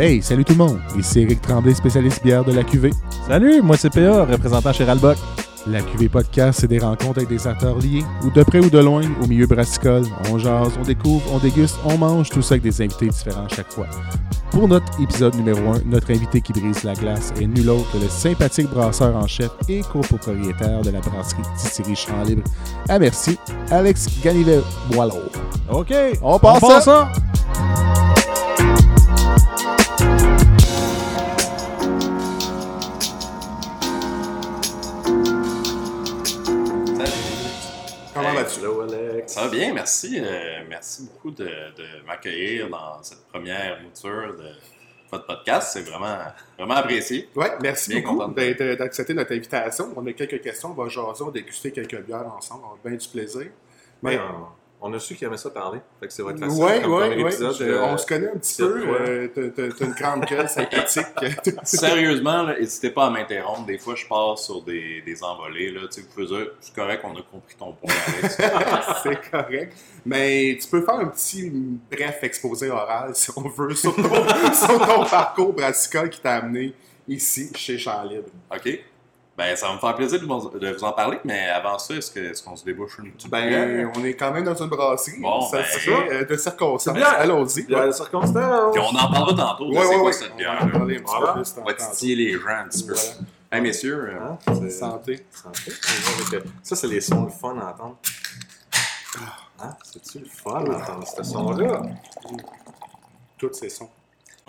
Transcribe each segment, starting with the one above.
Hey, salut tout le monde. Ici Eric Tremblay, spécialiste bière de la QV. Salut, moi c'est PA, représentant chez Ralbock. La QV Podcast, c'est des rencontres avec des acteurs liés, ou de près ou de loin, au milieu brassicole. On jase, on découvre, on déguste, on mange, tout ça avec des invités différents chaque fois. Pour notre épisode numéro 1, notre invité qui brise la glace est nul autre que le sympathique brasseur en chef et copropriétaire de la brasserie Distillerie Champ Libre à Merci, Alex Ganivet Boileau. OK, On passe passe ça. ça. Ça va bien, merci. euh, merci beaucoup de, de m'accueillir dans cette première mouture de votre podcast. C'est vraiment, vraiment apprécié. Ouais, merci Bien beaucoup d'être- d'accepter notre invitation. On a quelques questions, on va jaser, on va déguster quelques bières ensemble, on a bien du plaisir. Ouais, Mais- on, on a su qu'il aimait ça parler. Fait que ça va être facile. Ouais, comme ouais, premier ouais. épisode, Je- euh, on se connaît un petit peu. euh, t'as- une grande gueule sympathique. Sérieusement, là, n'hésitez pas à m'interrompre. Des fois, je passe sur des, des envolées. Là. Tu sais, vous pouvez dire, c'est correct, on a compris ton point, Alex. C'est correct. Mais tu peux faire un petit bref exposé oral, si on veut, sur ton, sur ton parcours brassicole qui t'a amené ici, chez Champ Libre. OK? Ben, ça va me faire plaisir de vous, de en parler, mais avant ça, est-ce que- est-ce qu'on se débouche une petite Ben, bière? on est quand même dans une brasserie. Bon, ça ben, serait euh, de circonstances. bien. Allons-y. Puis on en parlera tantôt de ouais, quoi ouais. cette On bière. va On va titiller les gens un petit peu. Voilà. Hey, messieurs, euh, Hein? C'est- Santé. santé. Ça, c'est les sons le fun à entendre. Hein? C'est-tu le fun d'entendre ce son-là? Tous ces sons.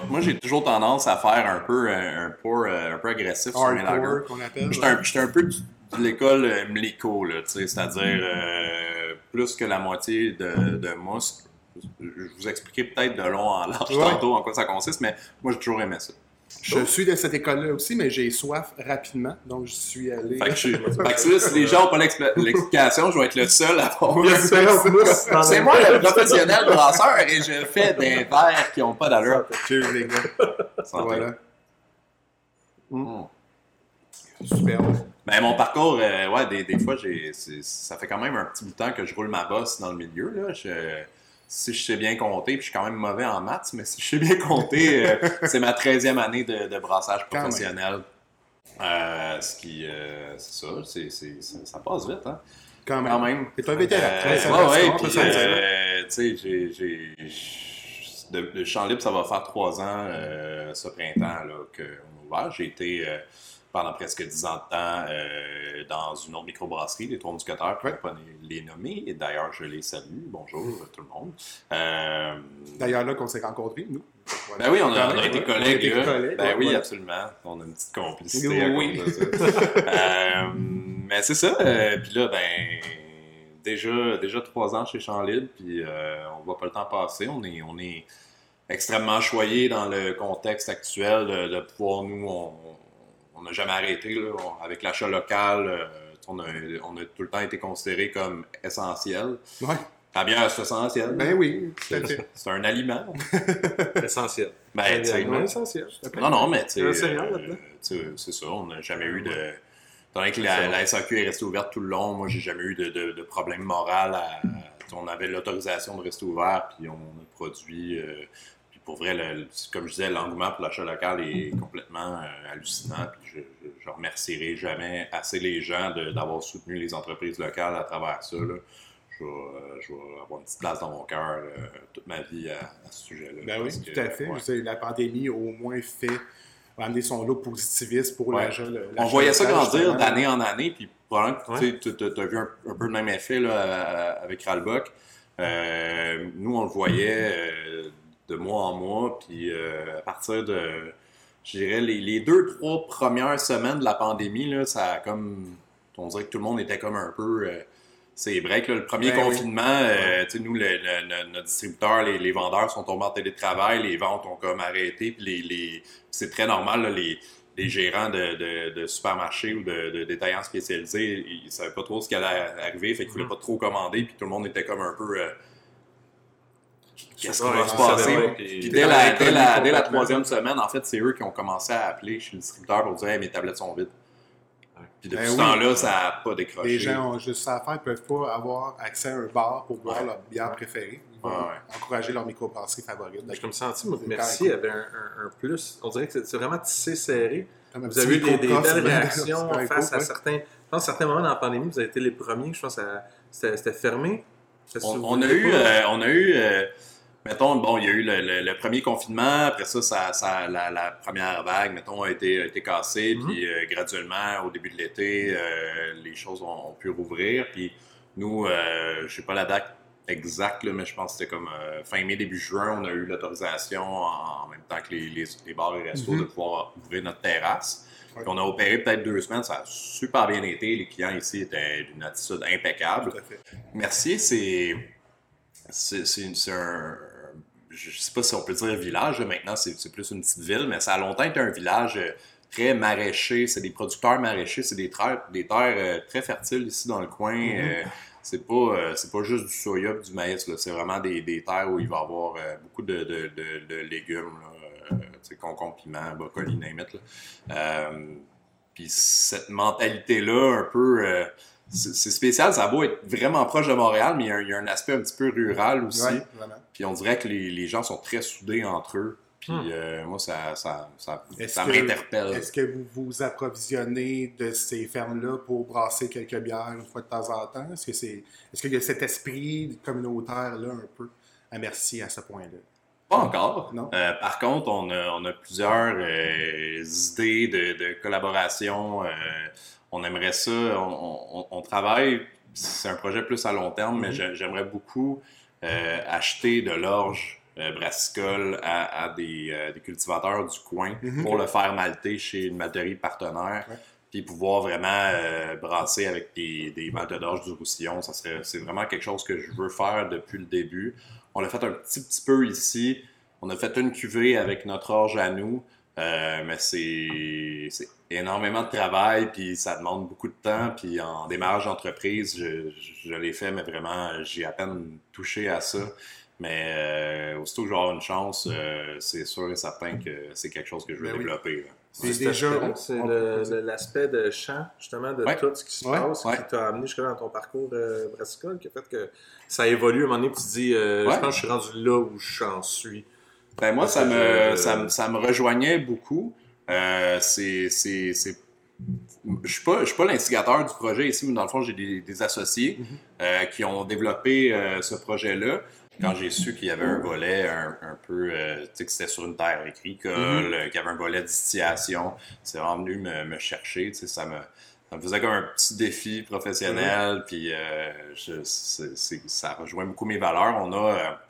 Moi, j'ai toujours tendance à faire un peu euh, un euh, un peu agressif sur mes lagers. Hardcore, qu'on appelle. J'étais un, j'étais un peu de l'école euh, là, sais, c'est-à-dire euh, plus que la moitié de, de mousse. Je vous expliquer peut-être de long en large Ouais. tantôt en quoi ça consiste, mais moi, j'ai toujours aimé ça. Je suis de cette école-là aussi, mais j'ai soif rapidement, donc je suis allé. Fait que, je fait que si les gens n'ont pas l'explication, je vais être le seul à avoir c'est moi le professionnel brasseur et je fais des verres qui n'ont pas d'allure. Cheers, les gars. Santé. Voilà. Mm. Superbe. Ben, mon parcours, euh, ouais, des, des fois, j'ai, ça fait quand même un petit bout de temps que je roule ma bosse dans le milieu. Là. Je- si je sais bien compter, puis je suis quand même mauvais en maths, mais si je sais bien compter, euh, c'est ma 13e année de, de brassage professionnel. Euh, ce qui, euh, c'est ça, ça, ça passe vite, hein? Quand même. Quand même. T'es un vétéran. Tu sais, j'ai, de, de Champ Libre, ça va faire trois ans ce printemps là, qu'on a ouvert. J'ai été pendant presque dix ans de temps euh, dans une autre microbrasserie, les pour ne pas les, nommer. Et d'ailleurs, je les salue. Bonjour tout le monde. Euh, D'ailleurs, là qu'on s'est rencontrés, nous. Voilà. ben oui, on a, on a été ouais. collègues. Là. ben ouais, oui, absolument. On a une petite complicité à Oui. cause de ça. Euh, mais c'est ça. euh, puis là, ben, déjà, déjà trois ans chez Champ Libre, puis euh, on voit pas le temps passer. On est, on est extrêmement choyé dans le contexte actuel de, de pouvoir, nous, on on n'a jamais arrêté. Là, On- avec l'achat local, euh, on, a, on a tout le temps été considéré comme essentiel. Ouais. La bière, c'est essentiel. Ben oui. C'est un aliment. Essentiel. Ben, Ouais, essentiel. non, non, mais tu sais, euh, tu sais, c'est ça, on n'a jamais eu de... Étant donné que la, la SAQ est restée ouverte tout le long, moi, j'ai jamais eu de, de, de problème moral. À, on avait l'autorisation de rester ouvert, puis on a produit... euh, pour vrai, le- comme je disais, l'engouement pour l'achat local est complètement euh, hallucinant. Puis je, je remercierai jamais assez les gens d'avoir soutenu les entreprises locales à travers ça. là. Je, vais, euh, je vais avoir une petite place dans mon cœur euh, toute ma vie à, à ce sujet-là. Ben oui, tout que, à fait. ouais. Sais, la pandémie a au moins fait a amené son lot positiviste pour Ouais. l'achat. On voyait ça grandir d'année en année, puis probablement que Ouais. tu as vu un, un peu le même effet là, avec Ralbock. Euh, nous, on le voyait euh, de mois en mois, puis euh, à partir de, je dirais, les, les deux, trois premières semaines de la pandémie, là, ça a comme, on dirait que tout le monde était comme un peu... euh, c'est break, là. le premier Ben oui. confinement, euh, tu sais, nous, le, le- le- notre distributeur, les, les vendeurs sont tombés en télétravail, les ventes ont comme arrêté, puis les, les- c'est très normal, là, les, les gérants de, de, de supermarchés ou de, de détaillants spécialisés, ils ne savaient pas trop ce qui allait arriver, fait qu'ils Mm-hmm. voulaient pas trop commander, puis tout le monde était comme un peu... euh, Qu'est-ce qui va se passer? pas, Puis dès la, dès, la, dès la troisième semaine, en fait, c'est eux qui ont commencé à appeler chez le distributeur pour dire hey, mes tablettes sont vides. Puis depuis Ben ce oui. temps-là, ça n'a pas décroché. Les gens ont juste ça à faire, ils peuvent pas avoir accès à un bar pour boire Ouais. leur bière préférée. Ils vont Ouais, ouais. encourager leur microbrasserie favorite. Je me senti, moi, merci, quand il y même avait un, un- un plus. On dirait que c'est vraiment tissé serré. Vous avez eu des, belles réactions face coup, à ouais. certains. Je pense à certains moments dans la pandémie, vous avez été les premiers. Je pense que c'était fermé. On, a eu, euh, on a eu euh, mettons, bon, il y a eu le, le- le premier confinement, après ça, ça, ça- la, la première vague, mettons, a été, a été cassée, Mhm. puis euh, graduellement, au début de l'été, euh, les choses ont, ont pu rouvrir, puis nous, euh, je sais pas la date exacte, là, mais je pense que c'était comme fin mai, début juin, on a eu l'autorisation en, en même temps que les, les, les bars et restos Mhm. de pouvoir ouvrir notre terrasse. Puis on a opéré peut-être deux semaines, ça a super bien été, les clients ici étaient d'une attitude impeccable. Tout à fait. Mercier, c'est. C'est c'est- c'est un. Je sais pas si on peut dire village, maintenant c'est plus une petite ville, mais ça a longtemps été un village euh, très maraîcher. C'est des producteurs maraîchers, c'est des terres, des terres euh, très fertiles ici dans le coin. Euh, c'est pas, c'est pas juste du soya et du maïs, c'est vraiment des, des terres où il va y avoir beaucoup de, de, de, de légumes, là, tu sais, concombre, piment, brocoli, name it, là. Euh, puis cette mentalité-là, un peu, euh, c'est spécial. Ça a beau être vraiment proche de Montréal, mais il y a un, il y a un aspect un petit peu rural aussi. Ouais. Puis on dirait que les, les gens sont très soudés entre eux. Puis Hmm. euh, moi, ça, ça, ça, ça m'interpelle. Est-ce que vous vous approvisionnez de ces fermes-là pour brasser quelques bières une fois de temps en temps? Est-ce que c'est, est-ce qu'il y a cet esprit communautaire-là un peu à Mercier à ce point-là? Pas encore. Non? Euh, par contre, on a, on a plusieurs euh, idées de, de collaboration. On aimerait ça. On, on- on travaille. C'est un projet plus à long terme, mais Mhm. j'ai- j'aimerais beaucoup euh, acheter de l'orge euh, brassicole à, à des, euh, des cultivateurs du coin Mhm. pour le faire malter chez une malterie partenaire. Ouais. Puis pouvoir vraiment euh, brasser avec des, des maltes d'orge du Roussillon. Ça serait, c'est vraiment quelque chose que je veux faire depuis le début. On l'a fait un petit, petit peu ici. On a fait une cuvée avec notre orge à nous, euh, mais c'est énormément de travail, puis ça demande beaucoup de temps. Puis en démarrage d'entreprise, je, je, je l'ai fait, mais vraiment, j'ai à peine touché à ça. Mais euh, aussitôt que je vais avoir une chance, euh, c'est sûr et certain que c'est quelque chose que je vais Ben oui. développer. là. C'est déjà- C'est l'aspect de champ, justement, de Ouais. tout ce qui se Ouais. passe, Ouais. qui t'a amené jusque dans ton parcours euh, brassicole, qui a fait que ça évolue. À un moment donné, puis tu te dis, euh, Ouais. je pense que je suis rendu là où j'en suis. Ben moi, ça me, je- ça, me- ça me rejoignait beaucoup. Euh, c'est, c'est, c'est- Je suis pas, je suis pas l'instigateur du projet ici, mais dans le fond, j'ai des, des associés Mhm. euh, qui ont développé euh, ce projet-là. Quand j'ai su qu'il y avait un volet un, un peu, tu sais, que c'était sur une terre agricole, Mhm. qu'il y avait un volet distillation, c'est vraiment venu me, me chercher. tu sais, Ça me, ça me faisait comme un petit défi professionnel, puis je- c'est- c'est- ça rejoint beaucoup mes valeurs. On a,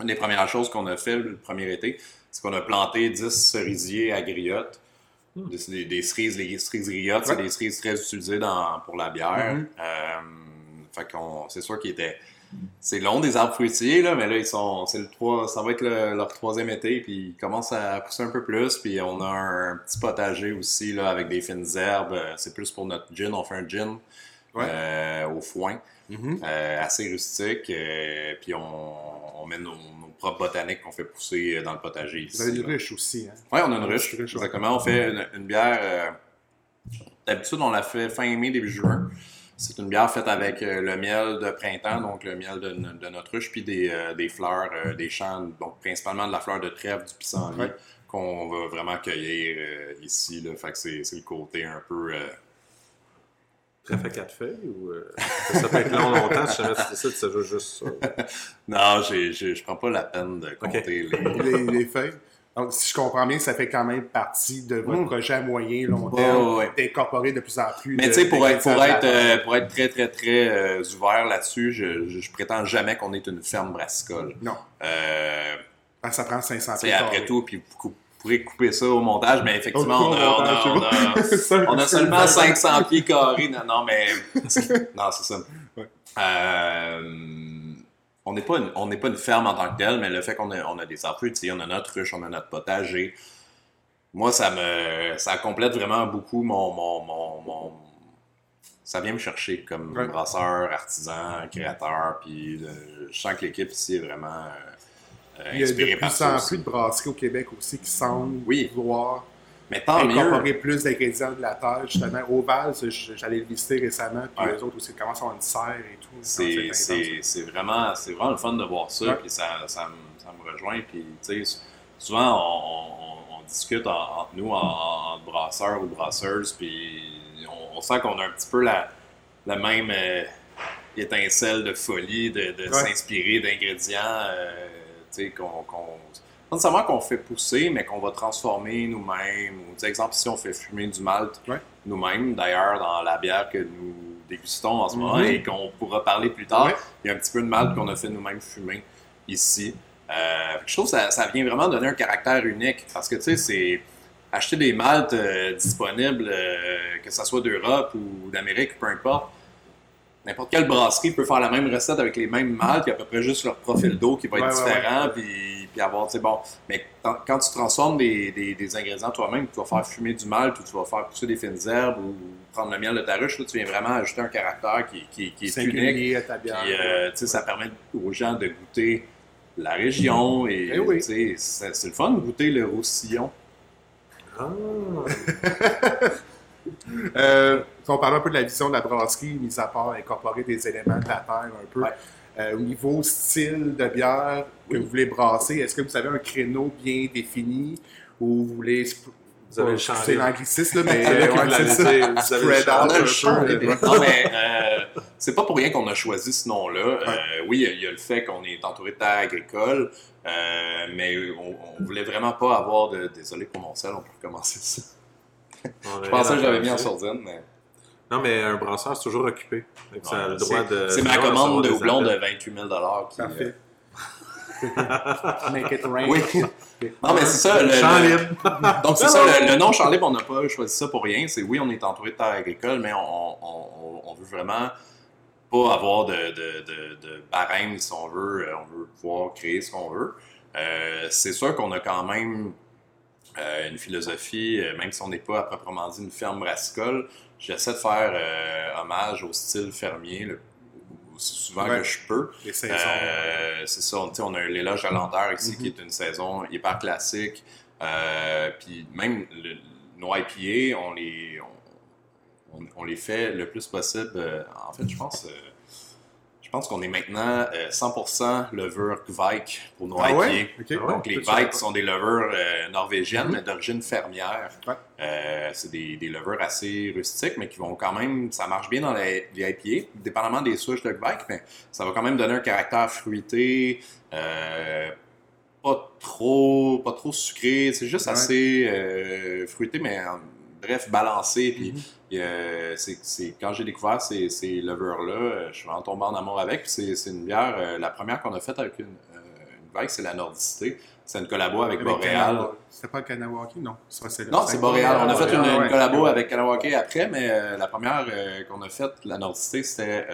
une des premières choses qu'on a fait le premier été, c'est qu'on a planté 10 cerisiers à griottes. Des, des- des cerises, les cerises griottes, c'est des cerises très utilisées dans, pour la bière. Mhm. Euh, fait qu'on, c'est sûr qu'ils étaient. C'est long des arbres fruitiers, là, mais là, ils sont. C'est le ça va être le- leur troisième été, puis ils commencent à pousser un peu plus. Puis on a un, petit potager aussi, là, avec des fines herbes. C'est plus pour notre gin. On fait un gin Ouais. euh, au foin, Mhm. euh, assez rustique. euh, puis on, on met nos, nos propres botaniques qu'on fait pousser dans le potager ici. Vous avez une ruche aussi, hein? Oui, on a une ruche. Exactement. On fait une, une bière. euh, D'habitude, on la fait fin mai, début juin. C'est une bière faite avec euh, le miel de printemps, donc le miel de, de notre ruche, puis des, euh, des fleurs, euh, des champs, donc principalement de la fleur de trèfle, du pissenlit, Ouais. qu'on va vraiment cueillir euh, ici. Là. Fait que c'est c'est le côté un peu. Trèfle à quatre feuilles ou euh, ça peut être long longtemps si jamais tu décides que ça joue juste ça. Non, j'ai- j'ai- je prends pas la peine de compter les. les, les feuilles. Donc, si je comprends bien, ça fait quand même partie de votre Mm. projet à moyen long terme, ouais. d'incorporer de plus en plus. Mais tu sais, pour être, pour, être, euh, pour être très, très, très euh, ouvert là-dessus, je, je, je prétends jamais qu'on est une ferme brassicole. Non, Euh, Ah, ça prend 500 tu sais, pieds après tout, puis vous pourrez couper ça au montage, mais effectivement, on a, on a- montage, on a- Ça, on a c'est seulement vraiment- 500 pieds carrés. Non, non mais. Non, c'est ça. Ouais. Euh, on n'est pas, une- pas ferme en tant que telle, mais le fait qu'on a, on a des arbres fruitiers, on a notre ruche, on a notre potager, moi, ça me ça complète vraiment beaucoup mon. mon, mon, mon- ça vient me chercher comme Ouais. brasseur, artisan, créateur, puis euh, je sens que l'équipe ici est vraiment euh, Il y a de plus en plus de brasseries au Québec aussi qui semblent Oui. vouloir Mais tant mieux. incorporer plus d'ingrédients de la terre, justement. Oval, j'allais le visiter récemment, puis Ouais. eux autres aussi commencent à avoir une serre et tout. C'est vraiment, vraiment le fun de voir ça, puis ça, ça, me, ça me rejoint. Puis, tu sais, souvent, on, on- on discute en- entre nous, en, en brasseurs ou brasseuses, puis on, on sent qu'on a un petit peu la, la même euh, étincelle de folie, de, de Ouais. s'inspirer d'ingrédients, euh, qu'on. qu'on- pas nécessairement qu'on fait pousser, mais qu'on va transformer nous-mêmes. Ou, exemple, si on fait fumer du malt Ouais. nous-mêmes, d'ailleurs, dans la bière que nous dégustons en ce moment Mhm. et qu'on pourra parler plus tard, Ouais. il y a un petit peu de malt qu'on a fait nous-mêmes fumer ici. Euh, je trouve que ça, ça vient vraiment donner un caractère unique parce que, tu sais, c'est acheter des maltes euh, disponibles, euh, que ce soit d'Europe ou d'Amérique, peu importe. N'importe quelle brasserie peut faire la même recette avec les mêmes maltes, a à peu près juste leur profil d'eau qui va être Ouais, différent, ouais. Puis, puis avoir, c'est bon. Mais quand, tu transformes des, des- des ingrédients toi-même, tu vas faire fumer du malt ou tu vas faire pousser des fines herbes ou prendre le miel de ta ruche, là, tu viens vraiment ajouter un caractère qui, qui- qui est unique. Singulier à ta bière. Puis, euh, tu sais, ça permet aux gens de goûter la région et Eh oui. tu sais, c'est le fun de goûter le roussillon. Ah, Euh, on parle un peu de la vision de la brasserie, mis à part incorporer des éléments de la terre un peu. Ouais. Euh, au niveau style de bière que vous voulez brasser, est-ce que vous avez un créneau bien défini ou vous voulez. Vous avez le c'est l'anglicisme, là, mais que ouais, vous c'est ça. dit, vous avez le un peu, libre. euh, Non, mais euh, c'est pas pour rien qu'on a choisi ce nom-là. Euh, oui, il y a- il y, a le fait qu'on est entouré de terres agricoles, euh, mais on, on voulait vraiment pas avoir de. Désolé pour mon sel, on peut recommencer ça. On Je pensais que je l'avais dans- mis en sourdine, mais. Non, mais un brasseur, c'est toujours occupé. C'est- ma commande de houblon de appels. 28 000 qui, Parfait. euh, Make it rain. Oui. Non, mais c'est ça. Le, Champ le- libre. Donc, c'est ça, le, le nom Champ Libre, on n'a pas choisi ça pour rien. C'est oui, on est entouré de terres agricoles, mais on, on, on- veut vraiment pas avoir de, de, de, de barème, si on veut. Euh, On veut pouvoir créer ce qu'on veut. Euh, c'est sûr qu'on a quand même euh, une philosophie, euh, même si on n'est pas à proprement dit une ferme brassicole, j'essaie de faire euh, hommage au style fermier le- aussi souvent Ouais. que je peux. Les saisons. Euh, c'est ça, on, on a l'éloge à lenteur ici Mhm. qui est une saison hyper classique. Euh, puis même le- nos IPA, on les, on, les fait le plus possible. en fait, je pense, pense qu'on est maintenant euh, 100% levure Gvike pour nos Ah IPA. ouais? Ok. Ouais? Donc, les Vikes sont des levures euh, norvégiennes, Mhm. mais d'origine fermière. Ouais. Euh, c'est des, des levures assez rustiques, mais qui vont quand même. Ça marche bien dans les, les IPA, dépendamment des souches de Kvike, mais ça va quand même donner un caractère fruité, euh, pas trop, pas trop sucré. C'est juste assez euh, fruité, mais en- bref, balancé. Puis, Mhm. euh, quand j'ai découvert ces, ces levures-là, euh, je suis vraiment tombé en amour avec. C'est, une bière, euh, la première qu'on a faite avec une, une vague, c'est la Nordicité. C'est une collabo avec, Avec Boréal. C'était pas Kanawaki, non. Ça, Non, c'est Boréal. On a fait une, ouais. collabo avec Kanawake après, mais la première qu'on a faite, la Nordicité, c'était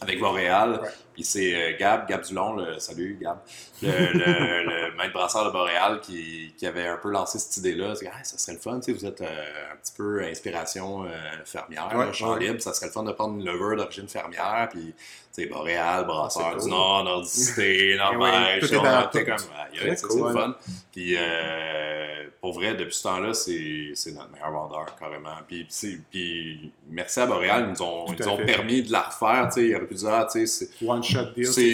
avec Boréal. Ouais. Puis c'est euh, Gab, Gab Dulon, le, salut Gab, le, le- le maître brasseur de Boréal qui, qui avait un peu lancé cette idée-là. C'est Ah, ça serait le fun, tu sais, vous êtes euh, un petit peu inspiration euh, fermière, Ouais, là, champ ouais. libre, ça serait le fun de prendre une levure d'origine fermière, puis tu sais, Boréal, brasseur Ah, c'est du. Nord, Nordicité, Norvège, Eh tout est on été comme, c'est le fun. Puis euh, pour vrai, depuis ce temps-là, c'est notre meilleur vendeur, carrément. Puis, merci à Boréal, ils nous ont, ils nous permis de la refaire. Ils auraient pu dire, ah, tu sais,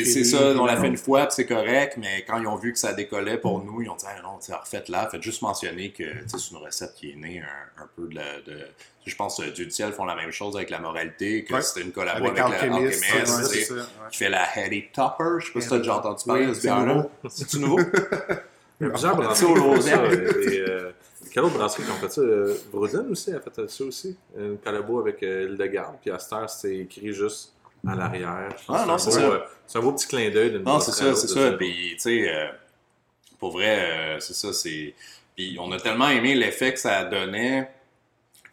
c'est- ça, on l'a fait une fois, puis c'est correct, mais quand ils ont vu que ça décollait pour nous, ils ont dit, ah, non, refaites-la. Faites juste mentionner que c'est une recette qui est née un, un peu de, la- de- Je pense que Dieu du ciel font la même chose avec la moralité, que Ouais. c'était une collabo Avec avec, Alchemist, ouais, ouais. qui fait la Heady Topper. Je sais pas si t'as déjà entendu parler de ce c'est bière-là. C'est-tu nouveau? Il y a plusieurs au brasseries qui font Lausanne. ça. Et, euh, quelle autre brasserie qui ont fait ça? Euh, Broden aussi a fait ça aussi. Une collabo avec euh, Hildegarde. Puis à cette heure, c'est écrit juste à l'arrière. Ah, non, c'est c'est un beau, ça. euh, C'est un beau petit clin d'œil d'une Non, c'est ça, c'est ça. de Puis, tu sais, euh, pour vrai, euh, c'est ça, c'est. Puis, on a tellement aimé l'effet que ça donnait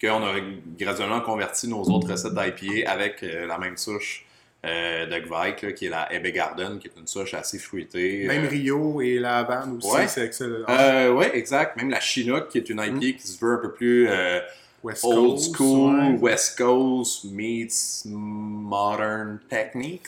qu'on a graduellement converti nos autres recettes d'IPA avec euh, la même souche euh, de Gvike, là, qui est la Ebbe Garden, qui est une souche assez fruitée. Même euh, Rio et la Havane aussi, Ouais. c'est excellent. euh, ouais, exact. Même la Chinook, qui est une IPA Mm. qui se veut un peu plus euh, West old Coast, school, ouais. West Coast meets modern techniques.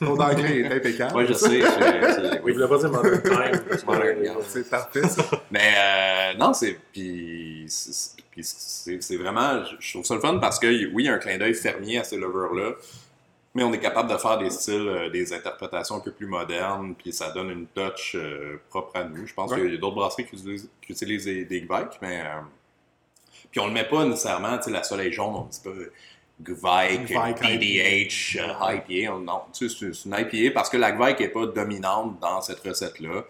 Ton anglais est impeccable. Moi, je sais. je- je- Oui, oui. il voulait pas dire Modern Time. Modern. C'est parfait, ça. Mais euh, non, c'est. Puis c'est- puis c'est c'est vraiment. je- Je trouve ça le fun parce que, oui, il y a un clin d'œil fermier à ces lovers-là. Mais on est capable de faire des styles, euh, des interprétations un peu plus modernes, puis ça donne une touch euh, propre à nous. Je pense Ouais. qu'il y a d'autres brasseries qui utilisent, qui utilisent des, des Gvike, mais. euh, puis on le met pas nécessairement, tu sais, la soleil jaune, on dit pas Gvike, BDH, IPA. IPA. on- Non, tu sais, c'est une IPA parce que la Gvike n'est pas dominante dans cette recette-là.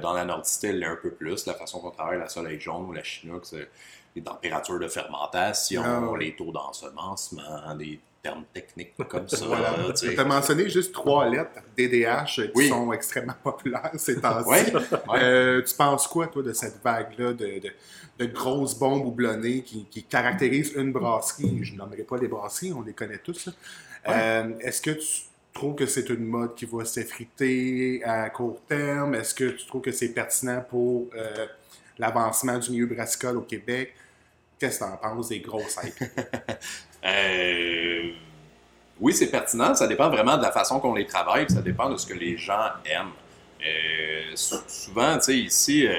Dans la nordicité, elle l'est un peu plus. La façon qu'on travaille la soleil jaune ou la chinook, c'est les températures de fermentation, Ah les taux d'ensemencement, des termes techniques comme ça. Voilà. tu as mentionné juste trois lettres, DDH, qui Oui. sont extrêmement populaires ces temps-ci. Ouais, ouais. Euh, tu penses quoi, toi, de cette vague-là de, de, de grosses bombes houblonnées qui, qui caractérisent une brasserie? Je ne nommerai pas les brasseries, on les connaît tous. Euh, Est-ce que tu trouves que c'est une mode qui va s'effriter à court terme? Est-ce que tu trouves que c'est pertinent pour euh, l'avancement du milieu brassicole au Québec? Qu'est-ce que tu en penses des grosses? Euh, oui, c'est pertinent. Ça dépend vraiment de la façon qu'on les travaille, ça dépend de ce que les gens aiment. Euh, sou- souvent, tu sais, ici, euh,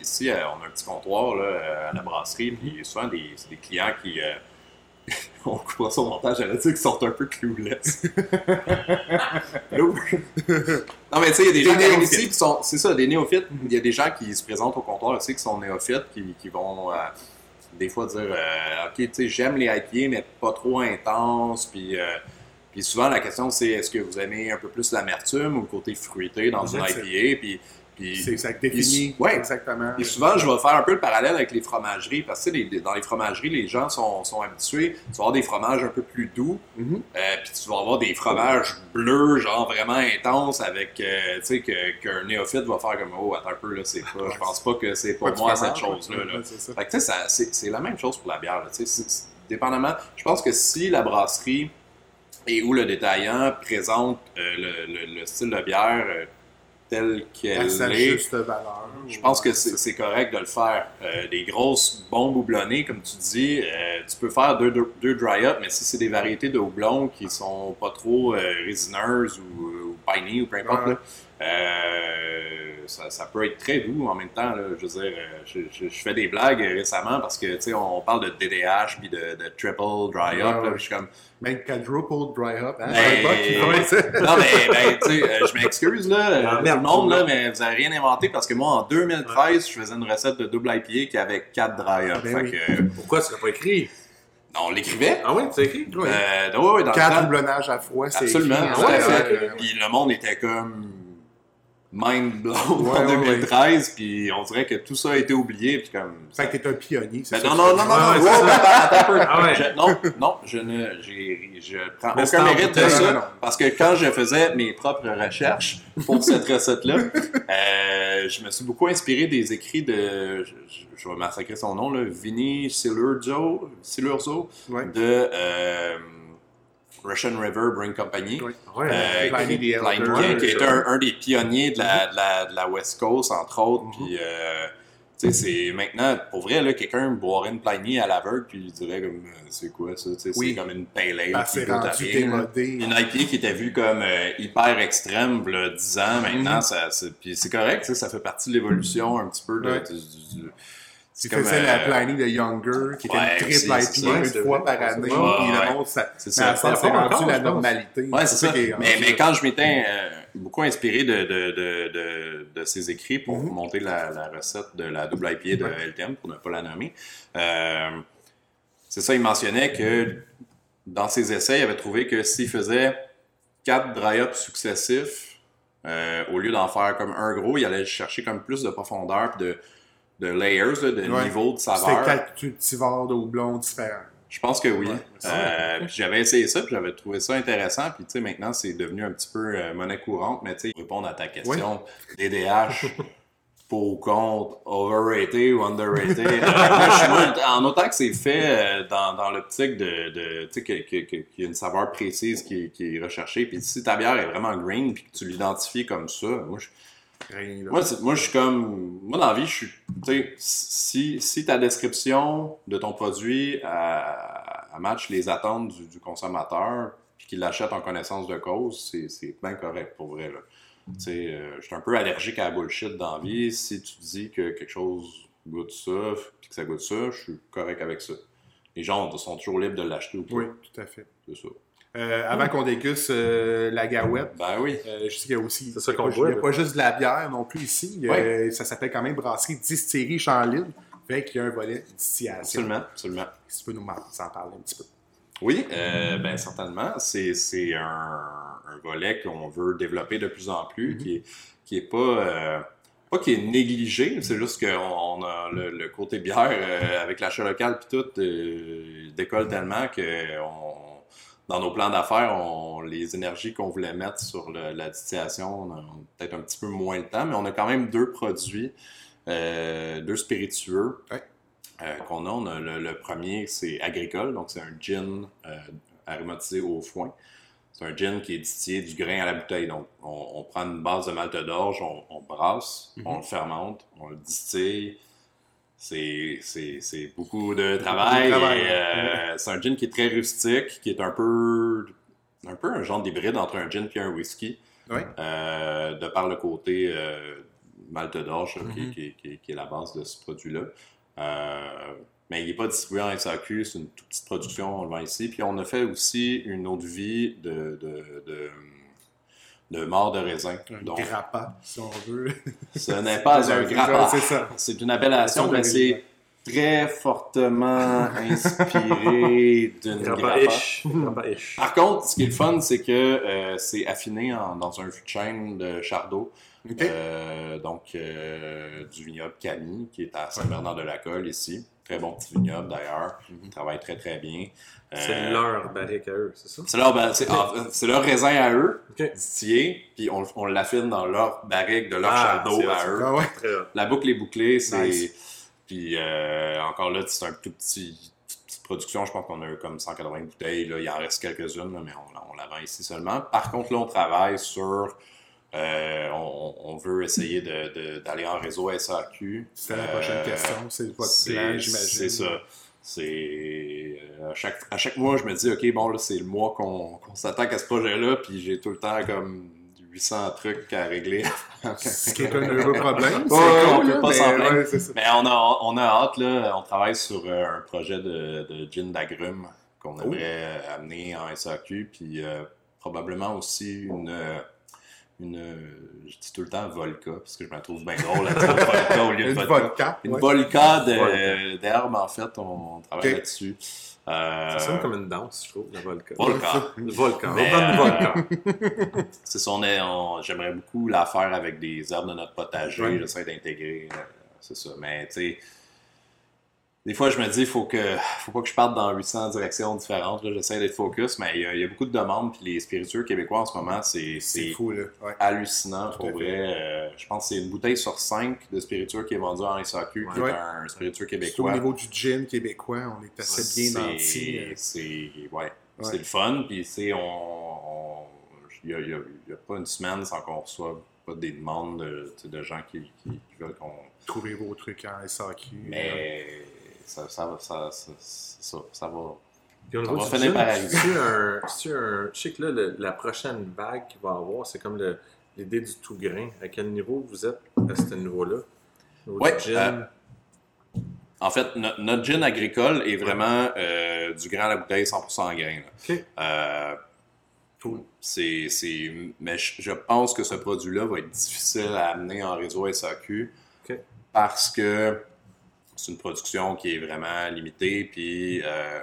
ici euh, on a un petit comptoir là, à la brasserie, puis souvent, des, c'est des clients qui. on coupera ça au montage, j'allais dire qu'ils sortent un peu clueless. Non, mais tu sais, il y a des Des gens qui arrivent néophytes. ici qui sont. C'est ça, des néophytes. Il y a des gens qui se présentent au comptoir aussi qui sont néophytes, qui, qui vont. Des fois dire euh, ok tu sais j'aime les IPA mais pas trop intense puis euh, puis souvent la question c'est est-ce que vous aimez un peu plus l'amertume ou le côté fruité dans une. IPA puis C'est Puis, ouais. exactement. et souvent, je vais faire un peu le parallèle avec les fromageries, parce que les- dans les fromageries, les gens sont, sont habitués. Tu vas avoir des fromages un peu plus doux, Mhm. euh, puis tu vas avoir des fromages bleus, genre vraiment intenses, avec, euh, tu sais, que- qu'un néophyte va faire comme, oh, attends un peu, là, c'est pas, je pense pas que c'est pour Pas moi fromage, cette chose-là. là. Fait que, tu sais, c'est la même chose pour la bière. tu sais, dépendamment, je pense que si la brasserie et ou le détaillant présente euh, le, le- le style de bière tel À qu'elle est, juste valeur. je pense que c'est correct de le faire. Euh, des grosses bombes houblonnées, comme tu dis, euh, tu peux faire deux, deux, deux dry-up, mais si c'est des variétés de houblon qui sont pas trop euh, résineuses ou piney ou peu importe, Ouais. là, euh, ça, ça peut être très doux en même temps. Là, je veux dire, euh, je, je- je fais des blagues récemment parce que, tu sais, on parle de DDH puis de, de triple dry-up. Ouais, là, ouais. je suis comme, Même quadruple dry up. Hein? Ben, ça. non, mais ben, tu sais, euh, je m'excuse, là, Ah, tout merde, le monde, là, mais vous n'avez rien inventé parce que moi, en 2013, je faisais une recette de double IPA qui avait 4 dry-up. Ben fait oui. que, euh, Pourquoi tu l'as pas écrit? On l'écrivait. Ah oui, tu l'as écrit? Oui. Euh, ouais, ouais, dans Quatre le temps. houblonnages à froid, c'est Absolument. écrit, tout à hein, fait. euh, Puis le monde était comme mind blown Ouais, en ouais, 2013, puis on dirait que tout ça a été oublié, puis comme... Fait que t'es un pionnier, c'est Ben ça non, non, non, non, non, ça. Ah ouais. Je- non, non, je ne, j'ai, je prends Mais aucun mérite de ça, non. parce que quand je faisais mes propres recherches pour cette recette-là, euh, je me suis beaucoup inspiré des écrits de, je, je- je vais massacrer son nom, là, Vinny Silurzo, Silurzo Ouais. de euh, Russian River Brewing Company. Oui. Euh, qui, est un, un des pionniers de la, de la, de la West Coast, entre autres. Puis, euh, tu sais, c'est maintenant, pour vrai, quelqu'un boirait une Pliny à l'aveugle, puis il dirait comme, euh, c'est quoi ça? Oui. C'est comme une pale ale. C'est rendu démodé. Une IPA qui était vue comme euh, hyper extrême, là, 10 ans maintenant, Mhm. ça, puis c'est correct, ça fait partie de l'évolution un petit peu de, Ouais. du- du- du- Tu c'est comme, faisais la euh, Pliny de Younger, qui était une triple IPA une fois par année, puis le monde, ça, C'est rendu la normalité. Ouais, c'est ça. qui est Mais, quand je m'étais euh, beaucoup inspiré de, de, de, ces écrits pour Mhm. monter la, recette de la double IPA de. LTM, pour ne pas la nommer, euh, c'est ça, il mentionnait que dans ses essais, il avait trouvé que s'il faisait quatre dry-ups successifs, euh, au lieu d'en faire comme un gros, il allait chercher comme plus de profondeur puis de, de layers, là, de Ouais. niveau de C'était saveur. quatre cultivars de houblon différents. Je pense que oui. Ouais, Euh, j'avais essayé ça, puis j'avais trouvé ça intéressant. Puis tu sais, maintenant, c'est devenu un petit peu euh, monnaie courante. Mais tu sais, pour répondre à ta question, DDH, pour ou contre, overrated ou underrated? Euh, en autant que c'est fait euh, dans, dans l'optique de, de tu sais, qu'il y a une saveur précise qui, est- qui est recherchée. Puis si ta bière est vraiment green, puis que tu l'identifies comme ça, moi, je, Rien, là. moi, moi, je suis comme. Moi, dans la vie, je suis. Tu sais, si, si ta description de ton produit à, à match les attentes du, du consommateur, puis qu'ils l'achètent en connaissance de cause, c'est, bien correct pour vrai. Là. Tu sais, euh, je suis un peu allergique à la bullshit dans la vie. Si tu dis que quelque chose goûte ça, puis que ça goûte ça, je suis correct avec ça. Les gens sont toujours libres de l'acheter ou pas. Oui, tout à fait. C'est ça. Euh, avant qu'on déguste euh, la garouette, Ben oui. euh, je sais qu'il y a aussi. C'est ça qu'on Il n'y a pas juste de la bière non plus ici. Ça s'appelle quand même Brasserie Distillerie Chanlille. Fait qu'il y a un volet distillation. Absolument, absolument. Si tu peux nous en parler un petit peu. Oui, euh, ben certainement. C'est, c'est un, un volet qu'on veut développer de plus en plus, qui est, qui est pas, euh, pas qui est négligé, c'est juste qu'on on a le, le côté bière euh, avec l'achat local puis tout euh, décolle tellement que on- dans nos plans d'affaires, on, les énergies qu'on voulait mettre sur le- la distillation, on a peut-être un petit peu moins de temps, mais on a quand même deux produits, euh, deux spiritueux euh, qu'on a. On a le, le premier, c'est agricole, donc c'est un gin euh, aromatisé au foin. C'est un gin qui est distillé du grain à la bouteille. Donc, on, on prend une base de malte d'orge, on, on brasse, Mhm. on le fermente, on le distille. C'est beaucoup de travail. ouais. euh, c'est un gin qui est très rustique, qui est un peu, un peu un genre d'hybride entre un gin et un whisky, euh, de par le côté euh, malte d'orge qui- Mhm. qui, qui- qui est la base de ce produit-là. Mais il n'est pas distribué en SAQ, c'est une toute petite production, on le vend ici. Puis on a fait aussi une de vie de, de, de, de mort de raisin. Un Donc, grappa, si on veut. ce n'est pas un grappa. C'est une appellation, mais c'est très fortement inspiré d'une grappa. Par contre, ce qui est le fun, c'est que euh, c'est affiné en- dans un fût de chêne de Chardot. Euh, donc, euh, du vignoble Camille, qui est à Saint-Bernard-de-la-Colle, ici. Très bon petit vignoble, d'ailleurs. Ils travaillent très, très bien. Euh, C'est leur barrique à eux, c'est ça? c'est leur, ba- c'est, ah, c'est leur raisin à eux, Ok. distillé, puis on, on l'affine dans leur barrique de leur Ah, c'est à eux. Ah ouais. La boucle est bouclée, c'est. Nice. Puis euh, encore là, c'est un tout petit toute petite production. Je pense qu'on a eu comme 180 bouteilles. Là. Il en reste quelques-unes, là, mais on, on la vend ici seulement. Par contre, là, on travaille sur. Euh, on, on veut essayer d'aller en réseau SAQ. C'était la prochaine Euh, question. C'est votre c'est- plan, j'imagine. C'est ça. C'est euh, à chaque, à chaque mois, je me dis, OK, bon, là, c'est le mois qu'on qu'on s'attaque à ce projet-là, puis j'ai tout le temps comme 800 trucs à régler. Ce qui est un heureux problème. Ouais, c'est on cool, peut pas s'en plaindre. ouais, c'est. Mais on a, on a hâte, là. On travaille sur un projet de, de gin d'agrumes qu'on aimerait euh, amener en SAQ, puis euh, probablement aussi une. Une euh, je dis tout le temps Volca, parce que je me trouve bien drôle à dire Volca au lieu de Une vodka. vodka. Une ouais. Volca Volca. d'herbe, en fait, on, travaille là-dessus. Euh, Ça sonne comme une danse, je trouve, volcan. Volca. On va euh. C'est ça, on est- on- j'aimerais beaucoup la faire avec des herbes de notre potager. Ouais. J'essaie d'intégrer, euh, c'est ça. Mais tu sais, des fois, je me dis, il faut, que, faut pas que je parte dans 800 directions différentes. là. J'essaie d'être focus, mais il y, a- il y a beaucoup de demandes. Puis les spiritueux québécois en ce moment, c'est fou, là. Ouais. hallucinant Tout pour vrai. Euh, je pense que c'est une bouteille sur 5 de spiritueux qui est vendue en SAQ, qui Ouais. est un spiritueux Surtout au québécois. niveau du gin québécois, on est assez bien nantis. euh. C'est ouais, c'est le fun. Puis, Il n'y a, a- a pas une semaine sans qu'on reçoive pas des demandes de, gens qui, qui- qui veulent qu'on. Trouvez vos trucs en SAQ. Mais ça, ça, va- ça, ça, ça, va. Puis au niveau va du finir gin, par arriver. c'est-tu un. Je sais que là, le- la prochaine vague qu'il va y avoir, c'est comme l'idée du tout grain. À quel niveau vous êtes à ce niveau-là? Gin? euh, En fait, no- notre gin agricole est vraiment euh, du grain à la bouteille 100% en grain. Euh, Cool. c'est, c'est- mais je, pense que ce produit-là va être difficile à amener en réseau SAQ Ok. parce que c'est une production qui est vraiment limitée. Puis, euh,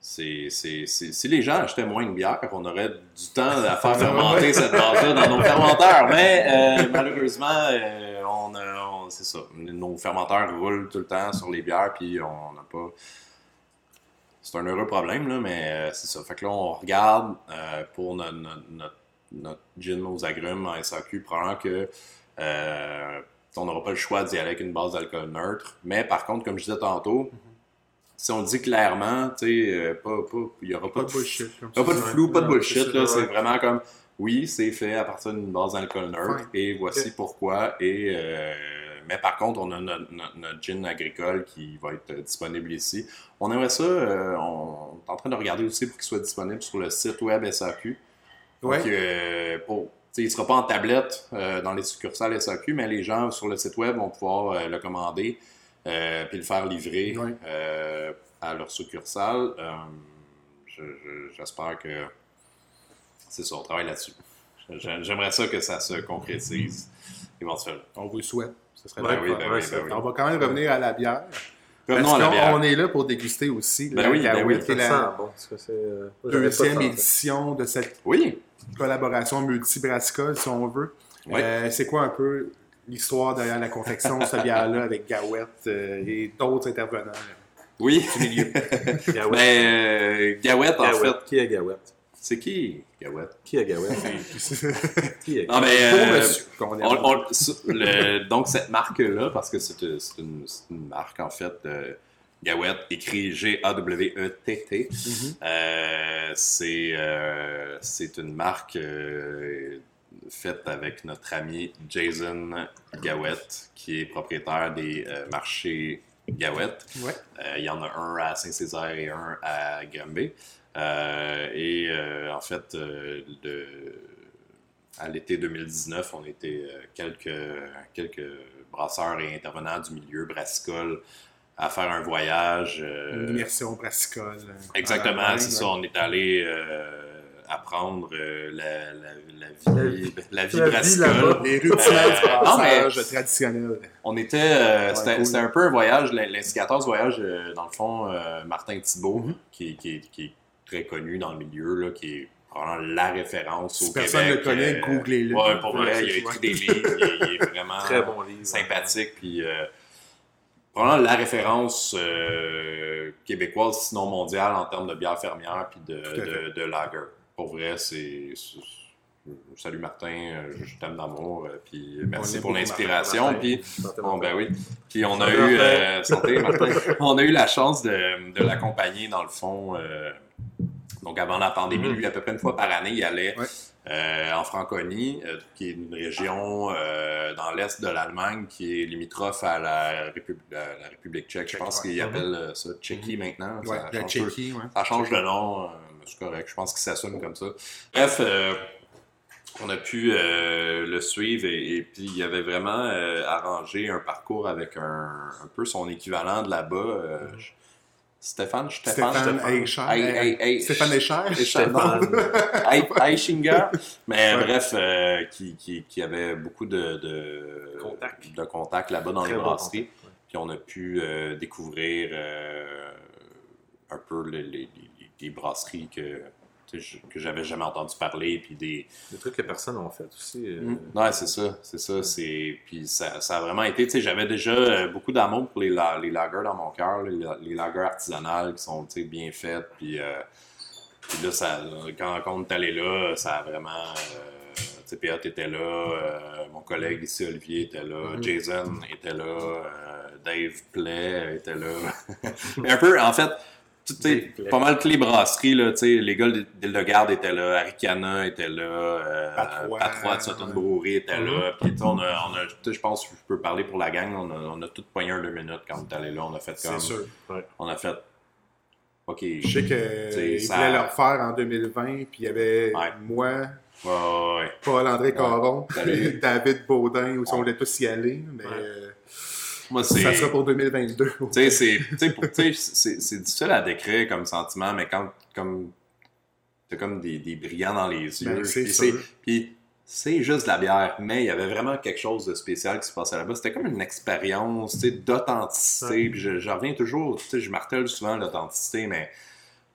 c'est, c'est- c'est- si les gens achetaient moins de bière, on aurait du temps à faire fermenter cette base-là dans nos fermenteurs. Mais euh, malheureusement, euh, on c'est ça. Nos fermenteurs roulent tout le temps sur les bières, puis on n'a pas. C'est un heureux problème, là, mais c'est ça. Fait que là, on regarde pour notre, notre, notre, notre gin aux agrumes en SAQ, probablement que on n'aura pas le choix d'y aller avec une base d'alcool neutre. Mais par contre, comme je disais tantôt, si on le dit clairement, tu sais, euh, pas, pas, il n'y aura pas, Pas de bullshit. comme pas, pas de flou, pas de bullshit. c'est là, C'est vraiment comme, oui, c'est fait à partir d'une base d'alcool neutre, Fine. et voici pourquoi. Et euh, mais par contre, on a notre, notre- notre gin agricole qui va être disponible ici. On aimerait ça, euh, on est en train de regarder aussi pour qu'il soit disponible sur le site web SAQ. Ouais. Donc, euh, pour, il ne sera pas en tablette euh, dans les succursales SAQ, mais les gens sur le site web vont pouvoir euh, le commander euh, puis le faire livrer euh, à leur succursale. Je- je- J'espère que c'est ça, on travaille là-dessus. J'ai- J'aimerais ça que ça se concrétise éventuellement. On vous le souhaite. Ce serait Ouais, bien Ben oui, ben oui, ben. On va quand même revenir à la bière. Parce la on est là pour déguster aussi Ben la oui, ben Gaouette, oui, la bon. euh, deuxième senti. édition de cette Oui, collaboration multi-brassicole, si on veut. Oui. Euh, c'est quoi un peu l'histoire derrière la confection de cette bière-là avec Gaouette euh, et d'autres intervenants? oui. Mais euh, Gawette, en Gaouette. fait, Qui est Gaouette? C'est qui Gawette? Qui est Gaouette? Qui? Est Non, mais. Pour euh, monsieur, On- on- le- donc, cette marque-là, parce que c'est une, marque, en fait, Gawette, écrit G-A-W-E-T-T. Mhm. Euh, c'est euh, c'est une marque euh, faite avec notre ami Jason Gawette, qui est propriétaire des euh, marchés Gawette. Ouais. Euh, il y en a un à Saint-Césaire et un à Granby. Euh, et euh, en fait, euh, de- à l'été 2019, on était euh, quelques, quelques brasseurs et intervenants du milieu brassicole à faire un voyage. euh, Une immersion brassicole. Exactement, c'est ça. On est allé euh, apprendre euh, la, la, la vie, la vie brassicole. Les Euh, non, mais- traditionnel. On était, euh, c'était cool. un peu un voyage, l'in- l'instigateur du voyage, euh, dans le fond, euh, Martin Thibault, Mhm. qui, qui est- qui est très connu dans le milieu, là, qui est probablement la référence Si au personne ne le Québec. connaît, euh, googlez-le. Ouais, pour vrai, il a écrit des livres, il, il est vraiment Très bon livre. sympathique, puis euh, probablement la référence euh, québécoise, sinon mondiale, en termes de bière fermière puis de, de, de lager. Pour vrai, c'est... Salut Martin, euh, je t'aime d'amour, euh, puis merci pour l'inspiration. Puis Bon, ben oui. Puis on a eu, Martin. euh, santé, Martin. on a eu la chance de, de l'accompagner dans le fond. euh, donc avant la pandémie, Mhm. lui, à peu près une fois par année, il allait Ouais. euh, en Franconie, euh, qui est une région euh, dans l'est de l'Allemagne qui est limitrophe à la, Répu- la- la République tchèque. Je pense qu'ils appellent euh, ça Tchéquie maintenant. Ouais, Ça change peu. Tchéquie, ouais. Ça change de nom, c'est correct. Je pense qu'il s'assume comme ça. Bref, on a pu euh, le suivre et, et puis il avait vraiment euh, arrangé un parcours avec un, un peu son équivalent de là-bas. euh, Stéphane, Stéphane, Stéphane Stéphane. Stéphane. Eichinger. Mais Ouais. bref, euh, qui, qui, qui avait beaucoup de, de Contact. de contacts là-bas dans Très les brasseries. ouais. Puis on a pu euh, découvrir euh, un peu les, les- les- les brasseries que, que j'avais jamais entendu parler. Puis des. Des trucs que personne n'a fait aussi. euh, Mm. Ouais, c'est ça. C'est ça. C'est... Puis ça, ça a vraiment été. Tu sais, j'avais déjà euh, beaucoup d'amour pour les, la- les lagers dans mon cœur, les, les lagers artisanales qui sont bien faites. Puis, euh, puis là, ça, quand, quand on est allé là, ça a vraiment. Euh, était là, euh, mon collègue ici, Olivier, était là, Mhm. Jason était là, euh, Dave Play était là. Mais un peu, en fait, pas mal toutes les brasseries, là, tu sais, les gars d'Île-de-Garde étaient là, Aricana était là, euh, Patrois. Patrois de Sutton Brewery était là, puis tu sais, on a, on a tu sais, je pense que je peux parler pour la gang, on a, on a tout poigné un deux minutes quand on est allé là, on a fait comme, C'est sûr. on a fait, ok, Je sais qu'ils ça- voulaient le refaire en 2020, puis il y avait Ouais. moi, ouais, ouais, ouais. Paul-André Caron. David Baudin, où Ouais. on voulait tous y aller, mais Ouais. euh, moi ça sera pour 2022. Tu sais, c'est, difficile à décrire comme sentiment, mais quand, comme, t'as comme des, des brillants dans les yeux. Ben, c'est puis c'est juste de la bière, mais il y avait vraiment quelque chose de spécial qui se passait là-bas. C'était comme une expérience, d'authenticité. Puis je, je reviens toujours, je martèle souvent l'authenticité, mais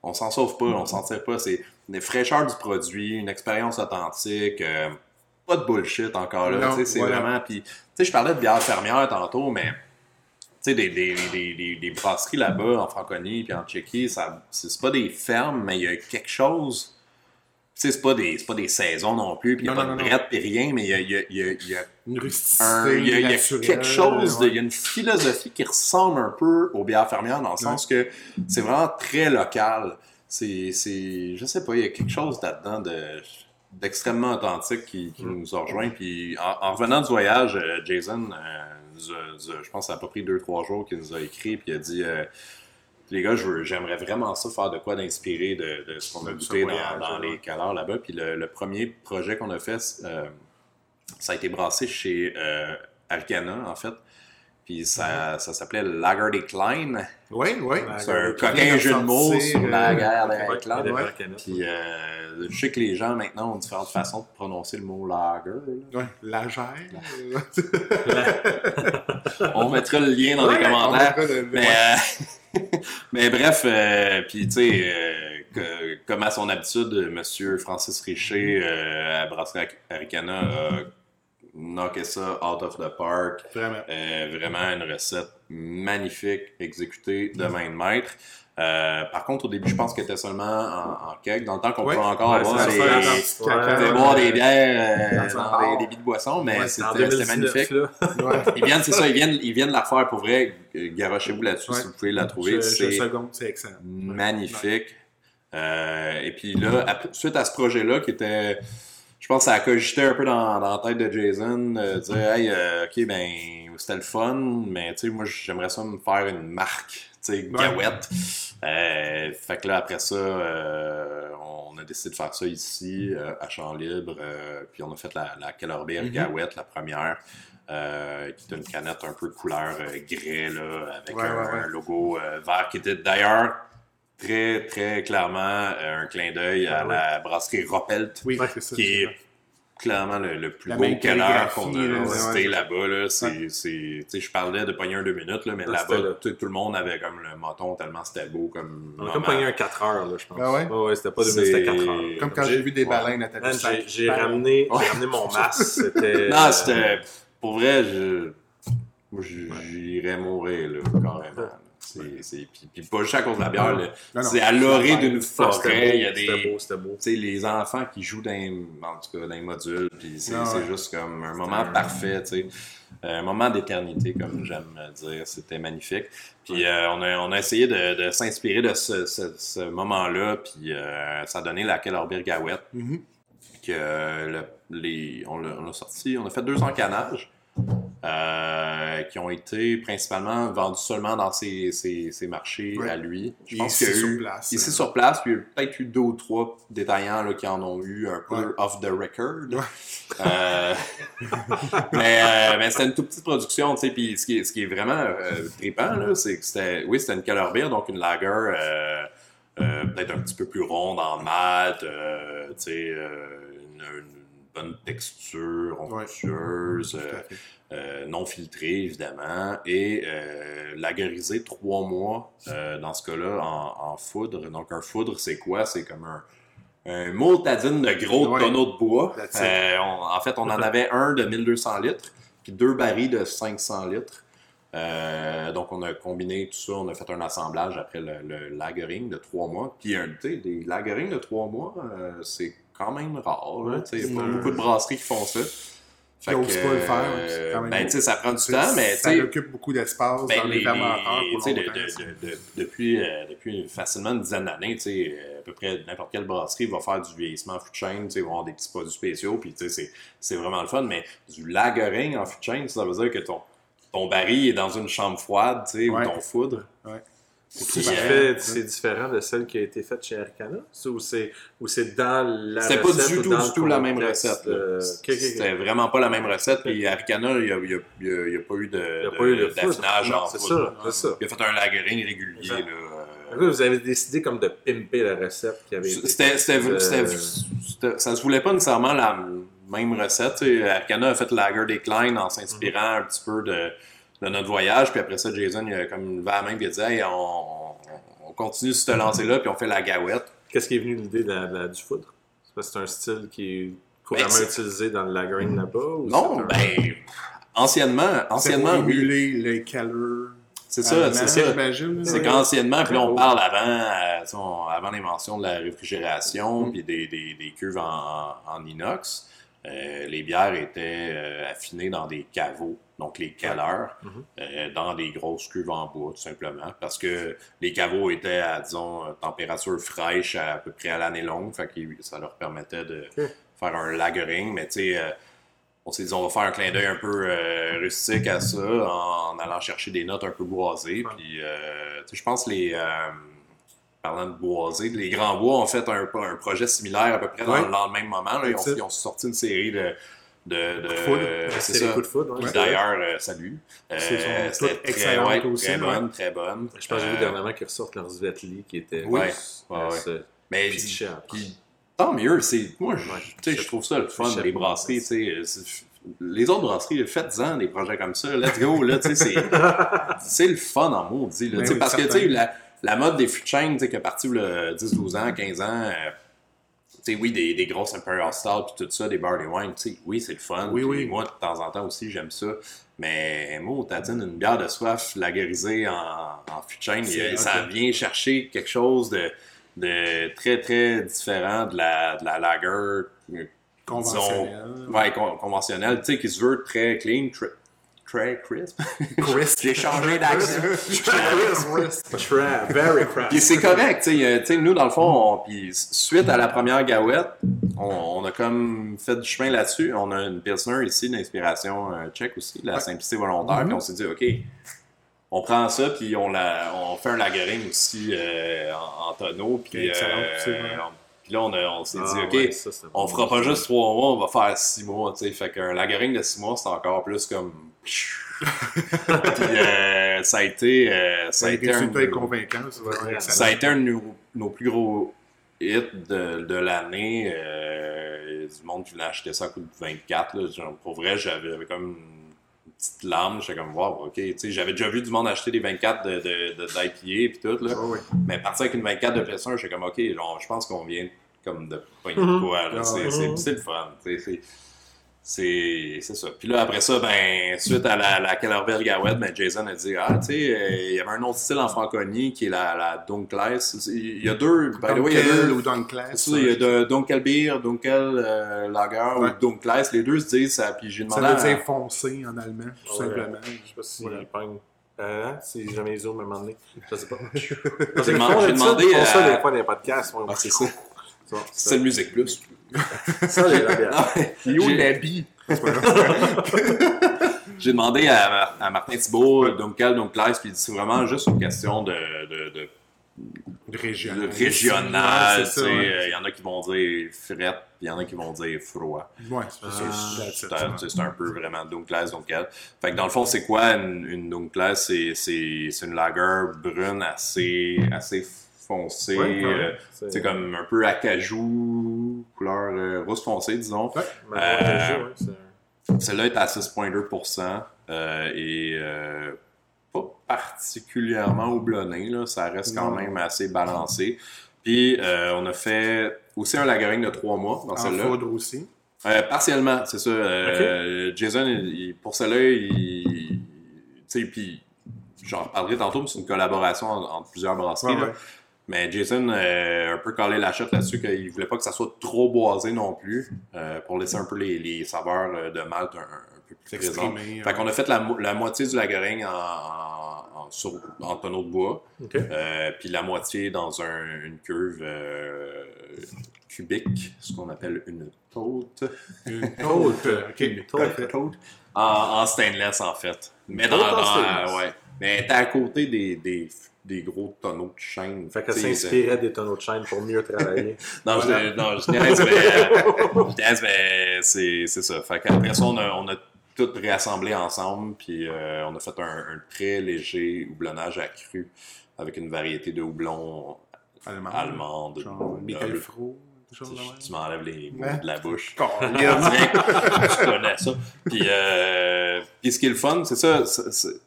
on s'en sauve pas, on s'en tire pas. C'est une fraîcheur du produit, une expérience authentique, euh, pas de bullshit encore là. C'est voilà. vraiment. Puis, tu sais, je parlais de bière fermière tantôt, mais sais, des, des, des, des, des brasseries là-bas, en Franconie puis en Tchéquie, ça, c'est pas des fermes, mais il y a quelque chose. Tu sais, c'est pas, des- c'est pas des saisons non plus, puis il n'y a Non, pas non, de brette, puis rien, mais il y a, il y a- il y a- il y a Une rusticité il y a, il y a naturelle, quelque chose, ouais. il y a une philosophie qui ressemble un peu aux bières fermières dans le sens que c'est vraiment très local. C'est, c'est, je sais pas, il y a quelque chose là-dedans de, d'extrêmement authentique qui, qui nous a rejoint. Puis en, en revenant du voyage, euh, Jason euh, nous a- nous a- je pense que ça n'a pas pris deux, trois jours qu'il nous a écrit, puis il a dit euh, Les gars, j'aimerais vraiment ça faire de quoi d'inspirer de, de ce qu'on a goûté dans, dans les caleurs là-bas. Puis le, le premier projet qu'on a fait, euh, ça a été brassé chez euh, Arcana, en fait. Puis ça, ça s'appelait Lager Decline. Oui, oui. C'est un coquin jeu de mots sur la euh, guerre des canette. Puis euh, je sais que les gens maintenant ont différentes façons de prononcer le mot lager. là. Ouais, la gère. On mettra le lien dans les commentaires. Mais, euh, mais bref, euh, puis tu sais, euh, que- comme à son habitude, Monsieur Francis Richer euh, à Brasserie Aricana a knocké ça out of the park. Vraiment. Euh, vraiment une recette magnifique, exécutée de main de maître. Euh, par contre, au début, je pense qu'elle était seulement en, en keg. Dans le temps qu'on peut encore Ouais, des, des- ouais, des- boire des bières euh, Dans des débits de boissons, mais Ouais, c'était En c'était 2019, magnifique. Ils viennent, c'est ça, ils viennent, ils viennent la refaire pour vrai. Garochez-vous là-dessus si vous pouvez la trouver. C'est magnifique. Euh, et puis là, suite à ce projet-là, qui était, je pense, que ça a cogité un peu dans, dans la tête de Jason, euh, dire, hey, euh, ok, ben, c'était le fun, mais tu sais, moi, j'aimerais ça me faire une marque, tu sais, Ouais. Gawette. Euh, fait que là, après ça, euh, on a décidé de faire ça ici, euh, à Champ Libre, euh, puis on a fait la, la Keller Beer Mhm. Gawette, la première. euh, qui est une canette un peu couleur euh, grès là, avec Ouais, un, ouais, ouais. un logo euh, vert qui était d'ailleurs très, très clairement euh, un clin d'œil à Ah ouais. la brasserie Roppelt, Oui, Ouais, c'est ça. qui est clairement le, le plus La beau calligraphie, qu'on a là, visité là-bas. Là. C'est, c'est- tu sais, je parlais de pogner un deux minutes, là, mais là-bas, tout, tout le monde avait comme le moton tellement c'était beau. Comme On a comme pogné un 4 heures, là, je pense. Ah ouais? ouais, c'était pas 2 minutes, c'était 4 heures. Comme quand J'ai- vu des baleines à ta j'ai- ramené, j'ai ramené mon masque, c'était... Non, c'était. Pour vrai, j'irais mourir, là, carrément. C'est, puis, pas juste à cause de la bière. Non, non, c'est à l'orée d'une Ah, c'était beau, forêt, il y a C'était des. beau, c'était beau. tu sais, les enfants qui jouent dans, en tout cas, dans les modules, puis c'est Ah ouais. juste comme un moment parfait, tu sais. Un moment d'éternité, comme j'aime dire. C'était magnifique. Puis euh, on, a, on a essayé de, de s'inspirer de ce, ce- ce moment-là, puis euh, ça a donné la Keller Gawette, Mhm. que le- les, on, l'a, sorti, on a fait deux encanages. Euh, qui ont été principalement vendus seulement dans ces, ces- ces marchés Ouais. à lui. Je pense ici qu'il y a sur eu- place. Ici euh, sur place, puis il y a peut-être eu deux ou trois détaillants là, qui en ont eu un peu Ouais. off the record. Ouais. Euh, mais euh, mais c'était une toute petite production, tu sais, puis ce qui, est- ce qui est vraiment trippant, là, c'est que c'était, oui, c'était une Beer, donc une lager peut-être un petit peu plus ronde en mat, tu sais, une, une bonne texture, onctueuse, à euh, non filtré évidemment, et euh, trois mois euh, dans ce cas-là en, en foudre. Donc un foudre, c'est quoi? C'est comme un, un multadine de gros Ouais. tonneaux de bois. Euh, on- en fait, on en avait un de 1200 litres, puis deux barils de 500 litres. Donc, on a combiné tout ça, on a fait un assemblage après le, le lagering de trois mois. Puis, un, tu sais, des lagerings de trois mois, c'est quand même rare. Il n'y a pas beaucoup de brasseries qui font ça. Qui pas le faire, euh, c'est quand même ben, tu sais, ça prend du temps, mais ça occupe beaucoup d'espace ben, dans les les- fermenteurs pour longtemps. de- de- de- depuis, euh, depuis facilement une dizaine d'années, tu sais, euh, à peu près n'importe quelle brasserie va faire du vieillissement en fût de sais, ils vont avoir des petits produits spéciaux, puis tu sais, c'est- vraiment le fun, mais du lagering en fût de chêne, ça veut dire que ton, ton baril est dans une chambre froide, tu sais, Ouais. ou ton foudre. Fait- c'est différent de celle qui a été faite chez Arcana? Ou c'est ou c'est dans la C'était pas recette du ou tout, du tout la même recette. euh. C'était vraiment pas la même recette. Puis Arcana, il n'y a, y a- il y a- il y a pas eu de- d'affinage en C'est foudre. ça, c'est ça. Il a fait un lagering régulier. Là, euh, Après, vous avez décidé comme de pimper la recette qui avait C'était, euh, c'était- ça se voulait pas nécessairement la même recette. Arcana a fait Lager Decline en s'inspirant un petit peu de, de notre voyage. Puis après ça, Jason il a comme levé la main et il a dit Hey, on, on continue ce lancer-là, puis on fait la gawette. Qu'est-ce qui est venu l'idée de la- de la- du foudre? C'est un style qui est couramment Ben, utilisé dans le lagering là-bas? ou Non, un- ben, anciennement, C'est pour anciennement, oui. émuler le Keller. C'est ça, c'est ça. C'est qu'anciennement, puis là, on parle avant, euh, avant l'invention de la réfrigération, puis des, des, des cuves en inox, euh, les bières étaient euh, affinées dans des caveaux, donc les calleurs, Mhm. euh, dans des grosses cuves en bois, tout simplement, parce que les caveaux étaient à, disons, euh, température fraîche à, peu près à l'année longue, fait que ça leur permettait de faire un lagering, mais tu sais, euh, on s'est dit, on va faire un clin d'œil un peu euh, rustique à ça, en, allant chercher des notes un peu boisées. Puis, tu sais, je pense les. parlant de boisé, les Grands Bois ont fait un, un projet similaire à peu près dans, Ouais. dans le même moment. là. Ils, ont, ils ont sorti une série de. De, de- c'est ça. coups de foudre. Ouais. D'ailleurs, euh, salut. Euh, C'était excellentes ouais, aussi, très ouais. bonne, très bonne. Je pense que j'ai vu Euh, dernièrement qu'ils ressortent leur Svetli qui était. Oui. Ouais, Mais Puis, tant mieux, c'est moi je, Ouais. tu sais, je trouve ça le fun les brasseries, tu sais, c'est- les autres brasseries, faites-en des projets comme ça, let's go là, tu sais, c'est c'est le fun en maudit là, oui, parce que tu certain. sais la, la mode des food chains, tu sais qui est partie le 10 12 ans, 15 ans euh, sais, oui, des, des grosses Imperial Stout puis tout ça, des barley wine, tu sais, oui, c'est le fun. Oui, puis oui. Moi, de temps en temps aussi, j'aime ça. Mais moi, t'attends une bière de soif lagerisée en, en il- ça vient chercher quelque chose de, de très, très différent de la, de la lager, euh, Conventionnel. ouais, con- conventionnelle, tu sais, qui se veut très clean, très, très crisp. Chris. J'ai changé d'accent. Crap, very crap. Puis c'est correct, tu sais, euh, tu sais, nous, dans le fond, on- puis suite à la première gawette, on, on a comme fait du chemin là-dessus. On a une Pilsner ici d'inspiration euh, tchèque aussi, la simplicité volontaire. Puis on s'est dit, OK, on prend ça, puis on, la, on fait un lagering aussi euh, en, en tonneau. Puis, euh, puis là, on, on s'est dit, Ah, OK, ouais, ça, c'est on fera pas juste trois mois, on va faire six mois, sais. Fait qu'un lagering de six mois, c'est encore plus comme... puis euh, ça a été... euh, ça a été un... convaincant. Ça a été un de nos, nos plus gros hits de, de l'année. Euh, du monde qui voulait acheter ça à coût de 24. Là. Genre, pour vrai, j'avais comme une petite larme. J'étais comme, wow, ok. Tu sais, J'avais déjà vu du monde acheter des 24 de, de, de, d'IPA et tout. Là. Mais partir avec une 24 de pression, j'étais comme, ok, genre, je pense qu'on vient comme de pogner de quoi. Ah C'est ouais. c'est- c'est le fun. C'est c'est c'est ça. Puis là, après ça, ben, suite à la, la Kellerville ben, Jason a dit Ah, tu sais, euh, il y avait un autre style en franconie qui est la, la Dunkless. Il y a deux, by the way, il y a deux. ou Dunkless. c'est ça, il y a de Dunkelbier, Dunkel euh, Lager Ouais. ou Dunkless. Les deux se disent ça. Puis j'ai Ça demandé veut à- dire foncé en allemand, tout Ouais. simplement. Je sais pas si pogne. Euh, si jamais ils ouvrent à un moment donné. Je sais pas. J'ai demandé- j'ai demandé Ils font ça des fois dans les podcasts. Ah, c'est ça. Ça, C'est le Musique Plus. Bière. Il est où l'habit? J'ai demandé à, à Martin Thibault, Dunkel, Dunkless, puis c'est vraiment juste une question de, de, de Régional. Le régional, ouais. euh, il y en a qui vont dire frette, puis il y en a qui vont dire froid. Ouais, c'est. Ah, C'est un, peu vraiment Dunkless, Dunkel. Fait que dans le fond, c'est quoi une, une Dunkless? C'est, c'est, c'est une lager brune assez, assez Ouais, même. euh, C'est- comme un peu acajou, couleur euh, rousse foncée, disons. Ouais. Euh, Celle-là est à 6,2% euh, et euh, pas particulièrement houblonné, là, ça reste quand même assez balancé. Puis euh, on a fait aussi un lagering de 3 mois dans En celle-là. foudre aussi. Partiellement, c'est ça. Jason, il- pour celle-là, il. Tu sais, puis j'en reparlerai tantôt, mais c'est une collaboration en- entre plusieurs brasseries. Ouais, là. ouais. Mais Jason a un peu collé la chute là-dessus qu'il voulait pas que ça soit trop boisé non plus, euh, pour laisser un peu les, les saveurs euh, de malt un, un peu plus présentes. Fait qu'on a fait la, mo- la moitié du lagering en, en, en, sur- en tonneau de bois, euh, puis la moitié dans un- une cuve euh, cubique, ce qu'on appelle une tote. Une Tote, tote. Ok, parfait. Tote. En, en stainless, en fait. Mais dans, dans- stainless. ouais. Mais était à côté des, des, des gros tonneaux de chaîne. Fait qu'elle s'inspirait des tonneaux de chaîne pour mieux travailler. non, Voilà. je, non, je niaise, mais, euh, mais c'est, c'est ça. Fait qu'après ça, on a, on a tout réassemblé ensemble, puis euh, on a fait un, un très léger houblonnage accru avec une variété de houblon Allemand. allemande. Genre Michael. Fro. Tu m'enlèves les mots Ouais. de la bouche. Je connais ça. Puis, euh, puis ce qui est le fun, c'est ça. c'est- c'est-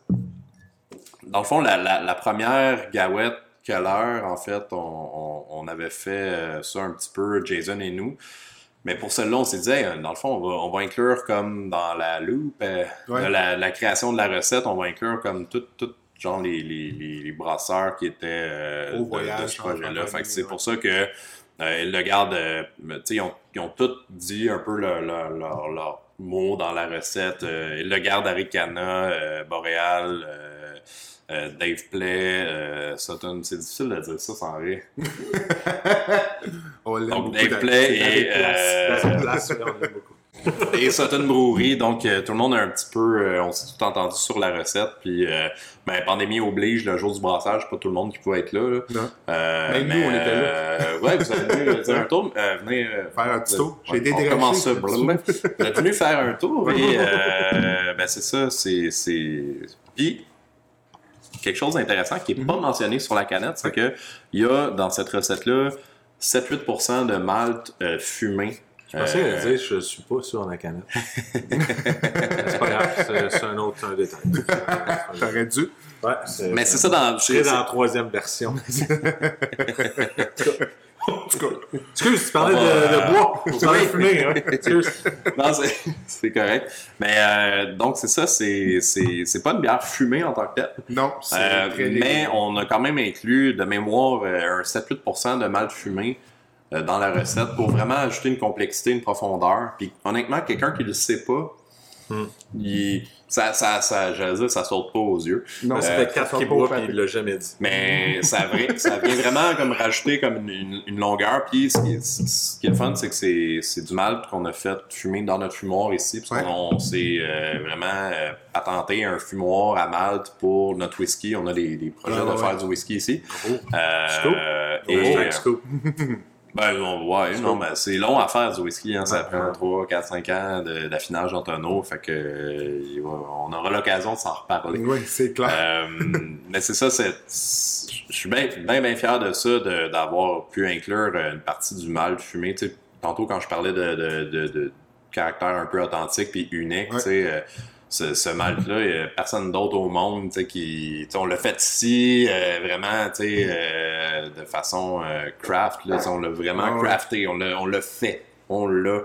Dans le fond, la, la, la première Gawette Keller, en fait, on, on, on avait fait euh, ça un petit peu, Jason et nous. Mais pour celle-là, on s'est dit, Hey, dans le fond, on va, on va inclure comme dans la loupe, euh, Ouais. de la, la création de la recette, on va inclure comme tout, tout genre les, les, les, les brasseurs qui étaient euh, Au de- de, voyage, ce en projet-là. Franconie, Fait que c'est ouais. pour ça que euh, ils le gardent, euh, tu sais, ils ont, ils ont tous dit un peu leur, leur, leur, leur mot dans la recette. Euh, ils le gardent Aricana, euh, Boréal, euh, euh, Dave Play, euh, Sutton. C'est difficile de dire ça sans rire. On l'aime Donc, beaucoup Dave Play et, Place. euh, place, beaucoup. et Sutton Brewery. Donc, euh, tout le monde a un petit peu, euh, on s'est tout entendu sur la recette. Puis, euh, ben, pandémie oblige, le jour du brassage, pas tout le monde qui pouvait être là. là. Non. Euh, Même nous, mais, on était là. euh, ouais, vous avez venu faire un tour. Euh, venez euh, Faire un petit tour. J'ai été on commence ça. Vous êtes venu faire un tour et euh, ben, c'est ça, c'est. c'est- Puis, quelque chose d'intéressant qui n'est Mhm. pas mentionné sur la canette, c'est qu'il y a dans cette recette-là 7-8% de malt euh, fumé. Je pensais Euh, dire je suis pas sur la canette. c'est pas grave, c'est un autre un détail. T'aurais dû. Ouais, mais c'est ça dans. Je dans la troisième version. En tout cas, Excuse, tu parlais de, bois. Tu parlais de fumée, hein? Excuse. Non, c'est- correct. Mais euh, donc, c'est ça, c'est pas une bière fumée en tant que telle. non, c'est Euh, mais on a quand même inclus de mémoire euh, un 7-8% de malt fumé euh, dans la recette pour vraiment ajouter une complexité, une profondeur. Puis honnêtement, quelqu'un qui ne le sait pas, Hmm. il- ça, ça, ça, j'allais dire, ça saute pas aux yeux. Non, Ça Euh, fait 4 ça qui sort pas boit au puis papier. il l'a jamais dit. Mais ça, ça vient vraiment comme rajouter comme une, une- une longueur. Puis ce qui, est- ce qui est le fun, c'est que c'est, c'est du malt qu'on a fait fumer dans notre fumoir ici. Parce Ouais. qu'on s'est euh, vraiment euh, patenté un fumoir à malt pour notre whisky. On a des, des projets Ouais, de ouais, faire ouais. du whisky ici. Scoop. Euh, Scoop. et, scoop. Ben, on- ouais, non, mais c'est long à faire du whisky. Hein, ça prend 3, 4, 5 ans d'affinage en tonneau. Fait que euh, on aura l'occasion de s'en reparler. Oui, c'est clair. Euh, mais c'est ça, c'est, je suis bien, bien, bien fier de ça, d'avoir pu inclure euh, une partie du malt fumé. Tu sais, tantôt, quand je parlais de, de, de, de caractère un peu authentique puis unique, Ouais. tu sais, euh, ce, ce malt-là, il n'y a personne d'autre au monde qui. on l'a fait ici, euh, vraiment, euh, de façon euh, craft. Là, on l'a vraiment Ah crafté, on l'a, fait. On l'a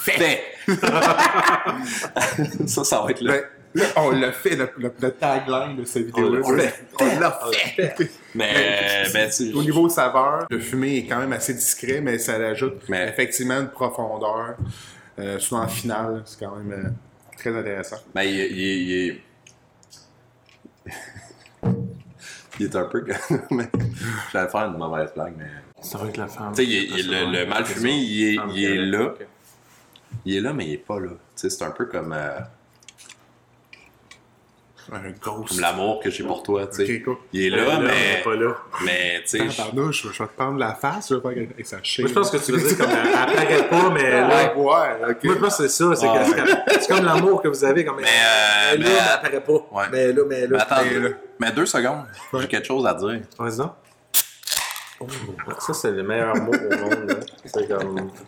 fait. ça, ça va être là. Ben, là, on l'a fait, le, le- le tagline de cette vidéo-là. On l'a On fait. fait. Mais, ben, Au niveau saveur, le fumé est quand même assez discret, mais ça ajoute Mais- effectivement une profondeur. Souvent en finale, c'est quand même très intéressant. Ben, il, est- il est- il est... il est un peu J'allais faire une mauvaise blague, mais... C'est vrai que la femme. Tu sais, le, le mal fumé, il est, il est là. Il est là, mais il est pas là. Tu sais, c'est un peu comme, euh, Un ghost. comme l'amour que j'ai pour toi, tu sais. Cool. Il est là, mais... pas là. Mais, tu sais... je- Pardon, je, je vais te prendre la face, je vais faire avec sa chaîne. Moi, je pense que tu veux dire comme elle apparaît pas, mais là. Ouais, ouais, ok. Moi, je pense que c'est ça. C'est Ouais. que- c'est comme- l'amour que vous avez. Comme Mais, euh, là, mais- mais elle apparaît pas. Ouais. Mais là, mais Mais là. attends, mais là- mais deux secondes. J'ai quelque chose à dire. Vas-y. Oh, ça, c'est le meilleur mot au monde. là. C'est comme.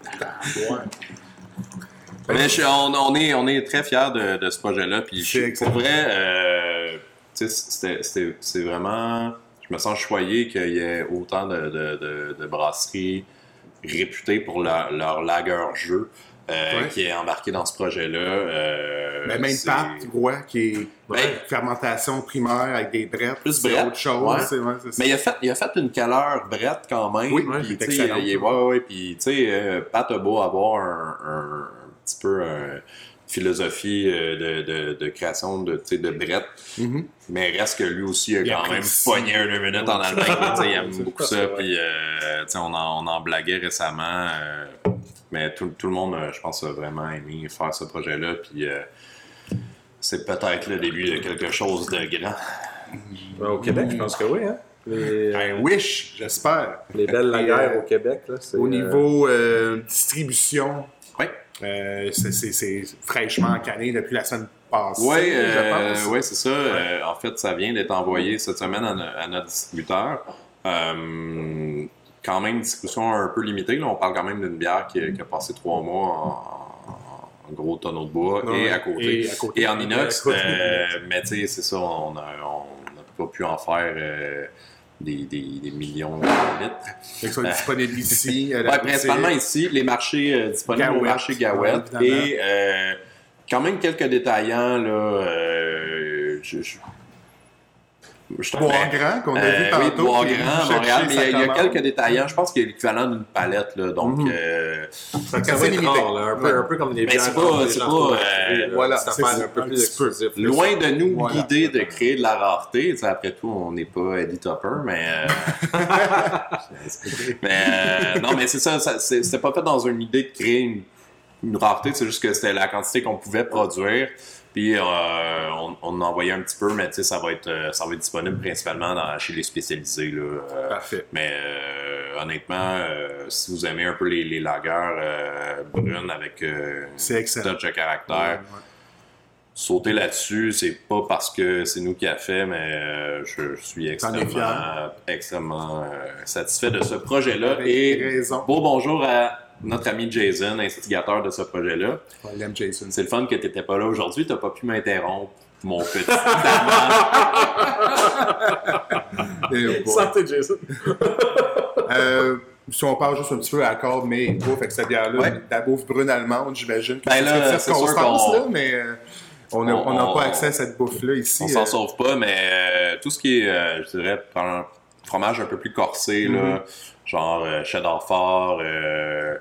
Mais je- on, on est, on est très fiers de, de ce projet-là. Puis je- pour vrai, euh, tu c'est vraiment. Je me sens choyé qu'il y ait autant de, de- brasseries réputées pour leur, leur lager jeu euh, Ouais. qui est embarqué dans ce projet-là. Euh, Ben, même Pat, Roy, qui est Ben, fermentation primaire avec des brettes. Plus brette, autre chose. ouais. c'est- ouais, c'est ça. Mais il a fait, il a fait une caleur brette quand même. Oui, puis, tu il ouais, ouais, puis tu sais, euh, Pat a beau avoir un petit peu une philosophie euh, de, de, de création de, de brette, Mhm. mais reste que lui aussi a Il quand même apprécie. pogné un deux minutes en Allemagne. il aime beaucoup ça. ça, ouais. Puis euh, on, en, on en blaguait récemment. euh, mais tout, tout le monde, euh, je pense, a vraiment aimé faire ce projet-là. Puis euh, c'est peut-être le début de quelque chose de grand. Ben, Au Québec, je pense que oui. Hein? Les, I wish, j'espère. les belles laguerres euh, au Québec. Là, Au euh, niveau euh, distribution. Euh, c'est- fraîchement canné depuis la semaine passée, Oui, pense. ouais, c'est ça. Euh, en fait, ça vient d'être envoyé cette semaine à, no- à notre distributeur. Euh, quand même, distribution un peu limitée. Là. On parle quand même d'une bière qui, a- qui a passé trois mois en, gros tonneau de bois et à côté. et à côté. Et en inox. Euh, mais tu sais, c'est ça, on n'a pas pu en faire euh, des, des- des millions de litres. Fait que ça soit disponible ici. à la Ouais, principalement ici, les marchés euh, disponibles au marché Gawette. et euh, quand même quelques détaillants, là. euh, je, je, je Bois grand qu'on a euh, vu oui, tantôt. Bois Grand, Montréal, mais il y a- y, quelques détaillants. Je pense qu'il y a l'équivalent d'une palette, là. Donc, Mhm. euh, Ça, ça assez va être limité. rare, là, un, peu, Ouais. un peu comme Mais bières. c'est pas- c'est pas, euh, voilà, ça, un peu un plus peu. exclusif. là. loin de nous Voilà. guider de créer de la rareté. Après tout, on n'est pas Eddie Topper, mais. euh, mais euh, non, mais c'est ça, ça c'est- c'était pas fait dans une idée de créer une une rareté, c'est juste que c'était la quantité qu'on pouvait produire. Puis euh, on, on en envoyait un petit peu, mais ça va être euh, ça va être disponible principalement dans- chez les spécialisés. Là, euh, Parfait. mais euh, honnêtement, euh, si vous aimez un peu les, les lagers brunes avec C'est excellent. touch de caractère, Ouais, ouais. sauter là-dessus, c'est pas parce que c'est nous qui a fait, mais je, je suis extrêmement, extrêmement satisfait de ce projet-là. Avec Et raison. beau bonjour à notre ami Jason, instigateur de ce projet-là. On l'aime, Jason. C'est le fun que t'étais pas là aujourd'hui, t'as pas pu m'interrompre, mon petit Daman. Eh. Santé, Jason. Euh, si on parle juste un petit peu à accord, mais bouffe avec cette bière-là, Ouais. la bouffe brune allemande, j'imagine que Ben c'est là, cette c'est sûr constance, qu'on- là, mais euh, on n'a On- on pas accès à cette bouffe-là ici. On s'en euh, sauve pas, mais euh, tout ce qui est, euh, je dirais, un fromage un peu plus corsé, Mm-hmm. là, genre euh, cheddar fort, euh,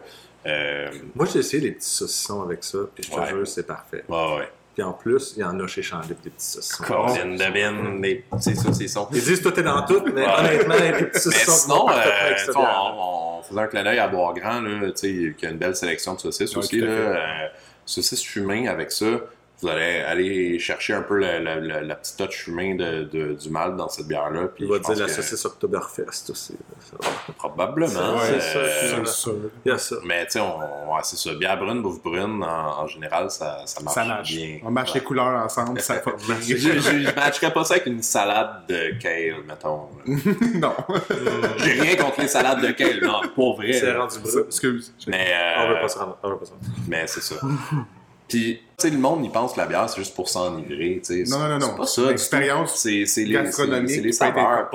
euh, Moi, j'ai essayé les petits saucissons avec ça, puis je te Ouais. jure, c'est parfait. ouais, ouais. Puis en plus, il y en a chez Chandip, des petits saucissons. Colin, devine, les petits saucissons. Ils disent tout est dans tout, mais Ouais. honnêtement, les petits Mais saucissons sinon, euh, bière. on, on faisait un clin d'œil à Bois Grand, là, tu sais, qui a une belle sélection de saucisses aussi. Là, euh, saucisses fumées avec ça. Vous allez aller chercher un peu la, la, la, la petite touch fumée de, de- du mal dans cette bière-là. puis Il va je dire pense la que saucisse Oktoberfest aussi. Va. Probablement. C'est euh, ça, c'est sûr. Mais tu sais, on, c'est ça. Bière brune, bouffe brune, en, en général, ça, ça marche Ça marche. bien. On marche Ouais. les couleurs ensemble, ça fait Je, je, je matcherais pas ça avec une salade de kale, mettons. Non. J'ai rien contre les salades de kale, non, pour vrai. C'est rendu brut. Excuse. Mais, euh, On veut pas se rendre. On veut pas se rendre. mais c'est ça. Puis, tu sais, le monde, il pense que la bière, c'est juste pour s'enivrer, tu sais. Non, non, non, non. C'est pas ça. L'expérience. C'est gastronomique c'est- les saveurs.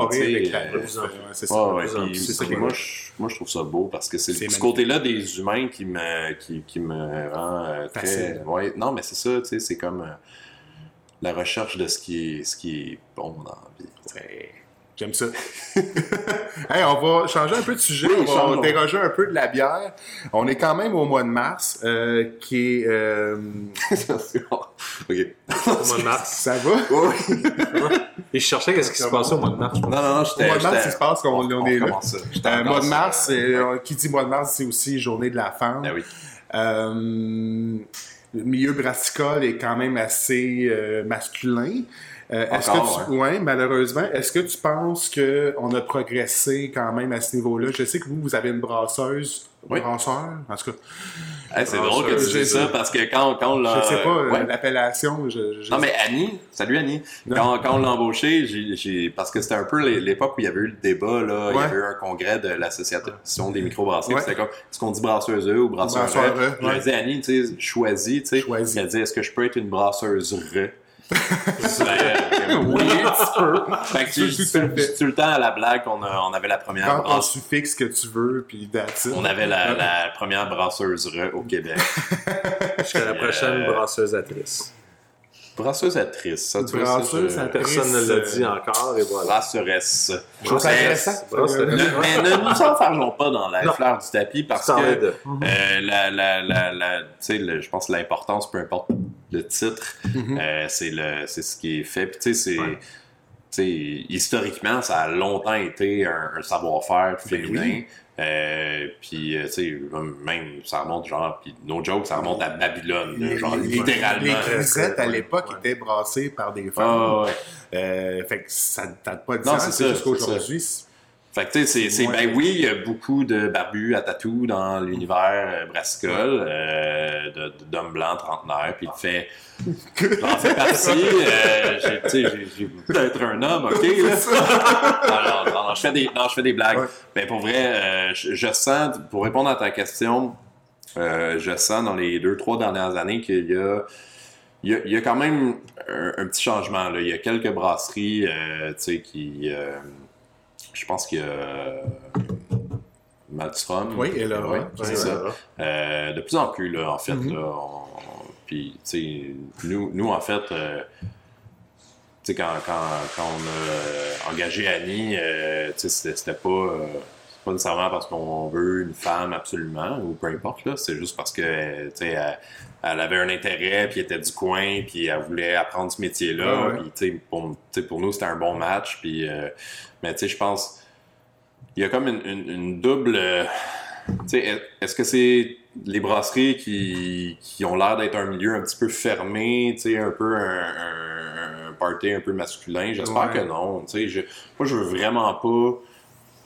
euh, c'est ça. moi, je, moi, je trouve ça beau parce que c'est ce côté-là des humains qui me, qui, qui me rend euh, très. Ouais, non, mais c'est ça, tu sais, c'est comme euh, la recherche de ce qui est, ce qui est bon dans la vie. J'aime ça. hey, on va changer un peu de sujet. Oui, on va déroger un peu de la bière. On est quand même au mois de mars, euh, qui est. euh, ok. Au mois de mars. ça va? Et je cherchais qu'est-ce qui se passait au mois de mars. Non, non, non, Au mois de mars, il se passe qu'on on, est là. Euh, mois de mars, euh, qui dit mois de mars, c'est aussi journée de la femme. Ben oui. Euh, le milieu brassicole est quand même assez euh, masculin. Euh, est-ce que tu, ouais, malheureusement, est-ce que tu penses qu'on a progressé quand même à ce niveau-là? Je sais que vous, vous avez une brasseuse, Oui. brasseur, en tout cas. Hey, c'est drôle que tu dises ça parce que quand, quand on Je l'a. sais pas euh, Ouais. l'appellation. Je, je- Non, mais Annie, salut Annie. Non. Quand, quand on l'a embauché, j'ai, j'ai- parce que c'était un peu l'é- l'époque où il y avait eu le débat, là, il y avait eu un congrès de l'Association des microbrasseries. Ouais. puis C'était comme, est-ce qu'on dit brasseuse E ou brasseuse? E, ouais. dit, Annie, tu sais, choisis, tu sais. Elle dit, est-ce que je peux être une brasseuse re? Ben, oui, un petit peu. Fait que tout tout le temps à la blague qu'on a- on avait la première Quand on brasseuse. suffixe que tu veux, puis that's it. On avait la, la première brasseuse re au Québec. Jusqu'à la prochaine Euh, brasseuse actrice. Brasseuse actrice, ça, tu Brasseuse je-. Personne ne l'a euh, dit encore et voilà. Brasseresse. Je trouve ça Mais- Ne- nous enfargeons pas dans la Non. fleur du tapis parce que euh, la, la, la, tu je pense que l'importance, peu importe le titre, Mhm. euh, c'est le c'est ce qui est fait. Puis tu sais, c'est Ouais. historiquement, ça a longtemps été un, un savoir-faire féminin. oui. Euh, puis, euh, tu sais, même, ça remonte genre, puis no joke, ça remonte à Babylone, Les, genre les- littéralement. les grisettes à l'époque Ouais. étaient brassées par des femmes. Ah, ouais. Euh, fait que ça ne date pas de Non, ça. c'est C'est Fait que tu sais, c'est, ben oui, il y a beaucoup de barbus à tatou dans l'univers euh, brassicole, euh, d'hommes blancs trentenaires, puis il fait, j'en fais partie, euh, j'ai, tu sais, j'ai, peut-être un homme, ok, là. non, non, non, je fais des, non, je fais des blagues. Ouais. Mais pour vrai, euh, je, je sens, pour répondre à ta question, euh, je sens dans les deux, trois dernières années qu'il y a il y, a, il y a quand même un, un petit changement. Là. Il y a quelques brasseries euh, tu sais, qui. euh, je pense qu'il y a. Oui, et là, Ouais, ouais, c'est ça. ouais. Euh, de plus en plus, là, en fait. Mhm. là, on- puis, tu sais, nous, nous, en fait, euh, tu sais, quand, quand, quand on a engagé Annie, euh, tu sais, c'était pas, euh, pas nécessairement parce qu'on veut une femme absolument, ou peu importe, là. C'est juste parce que, tu sais, elle, elle avait un intérêt, puis elle était du coin, puis elle voulait apprendre ce métier-là. Ouais. Puis, tu sais, pour, nous, c'était un bon match. Puis, euh, mais, tu sais, je pense, il y a comme une, une- une double. euh, tu sais, est-ce que c'est les brasseries qui, qui ont l'air d'être un milieu un petit peu fermé, tu sais, un peu un, un, un party un peu masculin? J'espère Ouais. que non. Tu sais, je, moi, je veux vraiment pas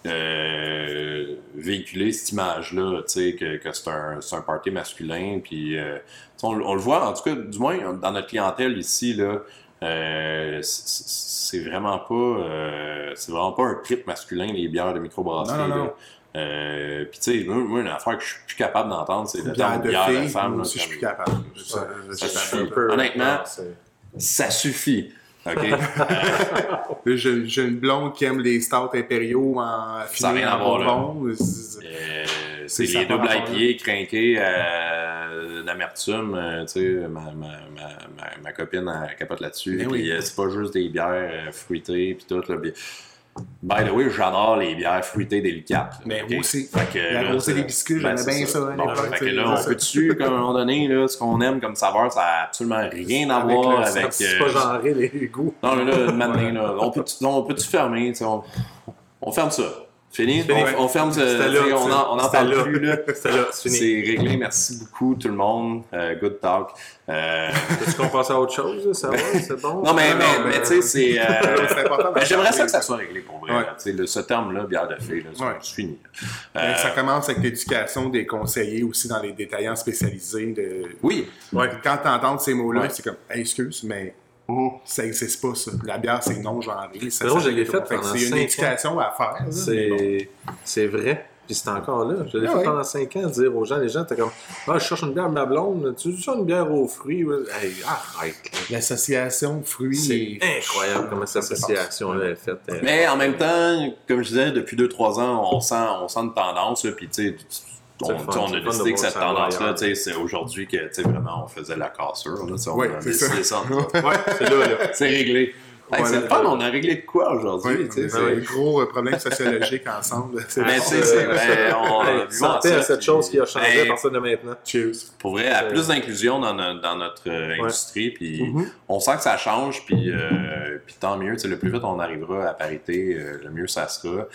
euh, véhiculer cette image-là, tu sais, que, que c'est un, un party masculin. Puis, euh, on, on le voit, en tout cas, du moins dans notre clientèle ici, là, euh, c'est vraiment pas c'est vraiment pas un trip masculin les bières de microbrasserie. Non, non, non. là. Puis tu sais, moi, une affaire que je suis plus capable d'entendre, c'est de bière de femme. moi aussi, je suis comme- plus capable. Ça, Ça ça- suffit. Un peu- Honnêtement, Ça suffit. OK? J'ai j'ai une blonde qui aime les stouts impériaux en à en bourbon. C'est- Euh, C'est les doubles IPA crinqués euh, d'amertume. euh, tu sais, ma, ma, ma, ma, copine elle capote là-dessus. Ben Puis oui. euh, c'est pas juste des bières fruitées puis tout. Là, By the way, j'adore les bières fruitées délicates. Mais OK? moi aussi. Fait que, La là, des biscuits, ben, j'aimais bien ça à Bon, l'époque, fait que là, on peut-tu, comme à un moment donné, là, ce qu'on aime comme saveur, ça a absolument rien à Avec voir le- avec. C'est euh, pas genré les goûts. non, mais là, maintenant, là, on peut-tu peut fermer? On, on ferme ça. Fini? Fini. On, on ferme. C'était là, on en- on n'en c'était parle là. plus. Là. C'est réglé. Merci beaucoup, tout le monde. Euh, good talk. Euh, Peux-tu qu'on passe à autre chose? Ça va? C'est bon? non, mais, mais, mais tu sais, c'est. euh, J'aimerais ça que ça soit réglé pour vrai. Ouais. là. Le- ce terme-là, bière de là, c'est Ouais. fini. Euh, Ça commence avec l'éducation des conseillers aussi dans les détaillants spécialisés. De... oui. Quand tu entends ces mots-là, c'est comme Hey, excuse, mais ça n'existe pas ça. La bière, c'est non genré. Drôle, je l'ai pendant C'est une éducation à faire. bon. C'est c'est vrai. Puis c'est encore là. Je l'ai Ah fait ouais. pendant 5 ans, dire aux gens, les gens étaient comme Ah, je cherche une bière ma blonde, tu veux ça une bière aux fruits? Hey, arrête. L'association fruits C'est incroyable comment cette association-là est faite. Elle- Mais en même temps, comme je disais, depuis 2-3 ans, on sent, on sent une tendance. là, Puis, tu sais, on, fun, a décidé que cette tendance-là, tu sais, c'est aujourd'hui que, tu sais, vraiment, on faisait la cassure. Là, on Ouais, a c'est décidé ça. ça. Ouais, c'est là, là. C'est réglé. Hey, c'est le fun, on a réglé de quoi aujourd'hui? Ouais, c'est un gros problème sociologique ensemble. Mais tu sais, c'est- ben, on Hey, santé ça, à cette chose qui a changé Ben, à partir de maintenant. Cheers. Pour vrai, à plus d'inclusion dans, notre- dans notre euh, industrie, puis Mhm. on sent que ça change, puis, euh, puis tant mieux. Le plus vite on arrivera à parité, euh, le mieux ça sera.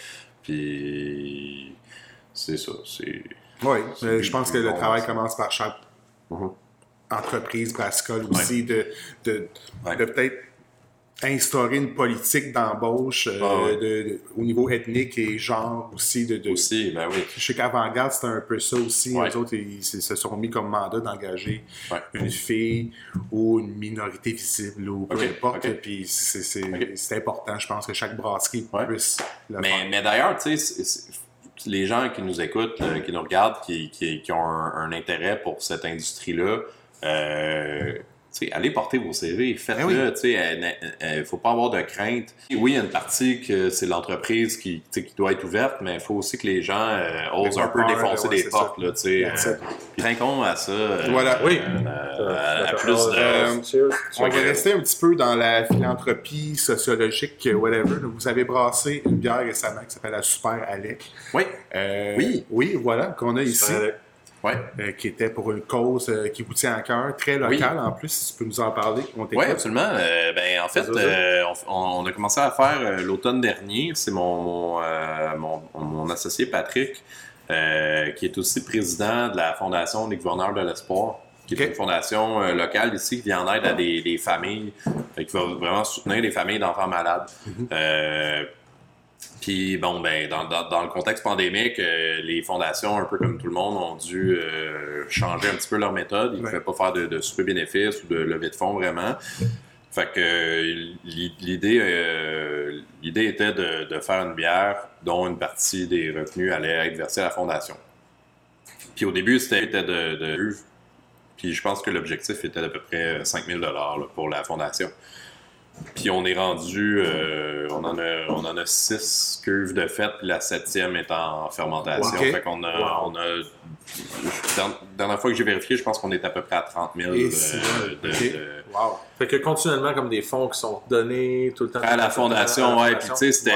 Puis c'est ça. C'est Oui, mais je pense que le travail commence par chaque Mhm. entreprise, brassicole aussi, de, de, Ouais. de peut-être instaurer une politique d'embauche euh, Ah ouais. de- de- au niveau ethnique et genre aussi. De, de- aussi, ben oui. Je sais qu'Avant-Garde, c'était un peu ça aussi. Ouais. Les autres, ils, se se sont mis comme mandat d'engager Ouais. une fille ou une minorité visible ou peu importe. Puis c'est c'est- Ok. c'est important, je pense, que chaque brasserie puisse le Mais, faire. mais d'ailleurs, tu sais, les gens qui nous écoutent, euh, qui nous regardent, qui, qui, ont un, un intérêt pour cette industrie-là, euh, allez porter vos CV, faites-le. Ben oui. tu sais, Il ne faut pas avoir de crainte. Oui, il y a une partie que c'est l'entreprise qui, doit être ouverte, mais il faut aussi que les gens euh, osent un peu défoncer ouais, des portes. Là, tu sais, That's euh, trinquons à ça. euh, Voilà. Oui. euh, à, à Euh, plus de. euh. On va rester un petit peu dans la philanthropie sociologique, euh, whatever. Vous avez brassé une bière récemment qui s'appelle la Super Alec. Oui, Euh, Oui. Oui, voilà, qu'on a ici. Ouais. euh, qui était pour une cause euh, qui vous tient à cœur, très locale en plus, si tu peux nous en parler. Oui, absolument. Euh, ben, en fait, on, on a commencé à faire l'automne dernier. C'est mon, mon, mon, associé Patrick, qui est aussi président de la Fondation des gouverneurs de l'espoir, qui est une fondation locale ici qui vient en aide à des, des familles, qui va vraiment soutenir les familles d'enfants malades. Euh, puis bon, ben, dans, dans, dans le contexte pandémique, euh, les fondations, un peu comme tout le monde, ont dû euh, changer un petit peu leur méthode. Ils ne Ouais. pouvaient pas faire de, de super bénéfices ou de levée de fonds vraiment. Fait que l'i- l'idée, euh, l'idée était de, de faire une bière dont une partie des revenus allait être versée à la fondation. Puis au début, c'était était de, de puis je pense que l'objectif était d'à peu près 5000 dollars pour la fondation. Puis on est rendu, euh, on, en a, on en a six cuves de fête, puis la septième est en fermentation. Ok. Fait qu'on a, on a, dans- fois que j'ai vérifié, je pense qu'on est à peu près à 30 000 Et euh, de- de- Wow. Fait que continuellement, comme des fonds qui sont donnés tout le temps. à la fondation, ouais. Puis tu sais, c'était.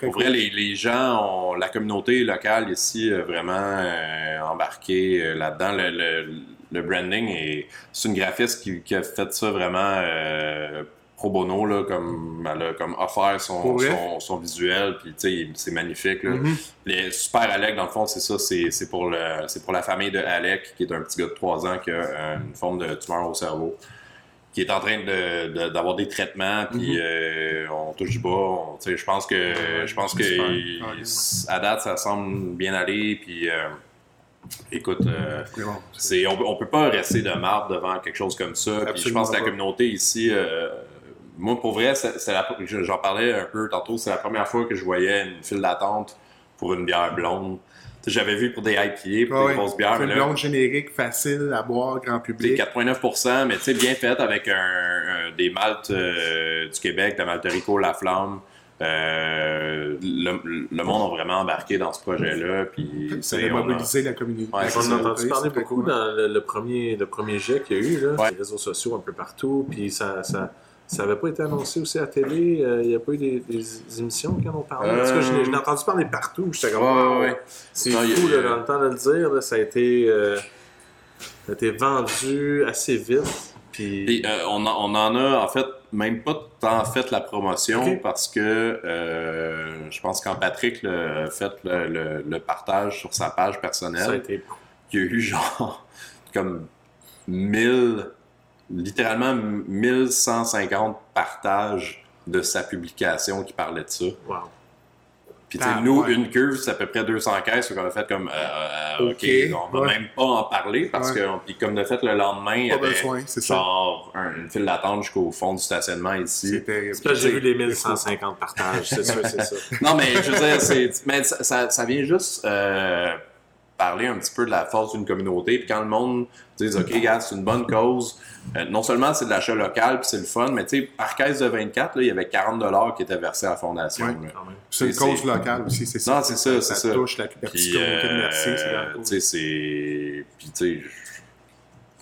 Pour vrai, les, les gens, ont, la communauté locale ici, a vraiment euh, embarqué euh, là-dedans. Le, le, le branding, est- c'est une graphiste qui, qui a fait ça vraiment euh, pro bono, là, comme elle a comme offert son, son, son visuel, puis tu sais, il- c'est magnifique. Là. Mhm. Les Super Alec, dans le fond, c'est ça, c'est pour, le, pour la famille de Alec, qui est un petit gars de 3 ans qui a euh, une forme de tumeur au cerveau, qui est en train de- de- d'avoir des traitements, puis Mhm. euh, on touche du bas. Je pense que, je pense que il- Ah, à date, ça semble bien aller, puis euh, écoute. euh, on, on peut pas rester de marbre devant quelque chose comme ça. Puis je pense que la communauté ici, euh, moi pour vrai, j'en parlais un peu tantôt, c'est la première fois que je voyais une file d'attente pour une bière blonde. J'avais vu pour des IPA, pour Ah des ouais. grosses bières, mais une là, blonde générique, facile à boire, grand c'est public. 4,9%, mais tu sais, bien faite avec un, un- des maltes euh, du Québec, de Malte Rico, La Flamme. Euh, le, le monde a vraiment embarqué dans ce projet-là. Puis, Ça c'est- a mobilisé la communauté. Ouais, On ça. a entendu parler beaucoup cool. dans le, le premier, le premier jet qu'il y a eu, là, Ouais. les réseaux sociaux un peu partout, puis ça, ça, ça avait pas été annoncé aussi à la télé, euh, il n'y a pas eu des, des émissions qui en ont parlé. Cas, je je l'ai entendu parler partout, j'étais comme, Ouais, ouais, ouais. c'est a- fou, a- là, dans le temps de le dire, là, ça a été, euh, ça a été vendu assez vite, puis... Euh, on, en, on en a en fait même pas tant fait la promotion parce que euh, je pense quand Patrick le- a fait le, le- le partage sur sa page ça a personnelle, été... il y a eu genre comme 1000, littéralement 1150 partages de sa publication qui parlait de ça. Wow. Puis tu sais, Ah, nous, ouais. une cuve, c'est à peu près 200 caisses, donc on a fait comme, euh, OK, Ok, on va ouais. même pas en parler parce Ouais. que, puis comme de fait, le lendemain, il y avait besoin, c'est ça. genre un- une file d'attente jusqu'au fond du stationnement ici. C'est terrible. C'est parce que j'ai vu les 1150 partages, c'est sûr, c'est ça. Non, mais je veux dire, c'est, mais ça, ça, ça vient juste euh, parler un petit peu de la force d'une communauté. Puis quand le monde dit, OK, gars, c'est une bonne cause, euh, non seulement c'est de l'achat local, puis c'est le fun, mais tu sais, par caisse de 24, là, il y avait 40 qui étaient versés à la fondation. Ouais. C'est une cause locale aussi, c'est ça. Non, c'est ça, c'est ça. touche la, la petite Puis, communauté de Mercier, c'est. Puis, tu sais.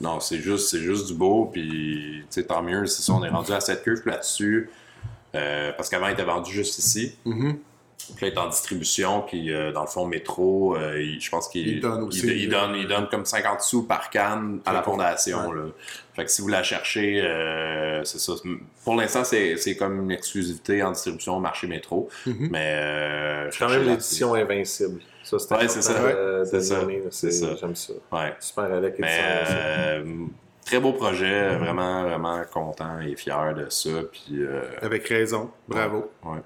Non, c'est juste, c'est juste du beau, puis, tant mieux. Ça, on est rendu à cette cuve là-dessus. euh, parce qu'avant, il était vendu juste ici. Mhm. Puis là, il est en distribution, puis euh, dans le fond, métro, euh, il- je pense qu'il Il donne aussi, il, il euh, donne, il donne comme 50 sous par canne à la fondation. Là. Fait que si vous la cherchez, euh, c'est ça. Pour l'instant, c'est c'est comme une exclusivité en distribution au marché métro. Mhm. Mais euh, Quand même l'édition invincible. Ça, c'est Ouais, c'est ça. euh, C'est ça. donner, là, C'est c'est- ça. J'aime ça. Ouais. Super Alec Mais édition euh, très beau projet, vraiment, vraiment content et fier de ça. Puis, euh, Avec raison. Bravo. ouais.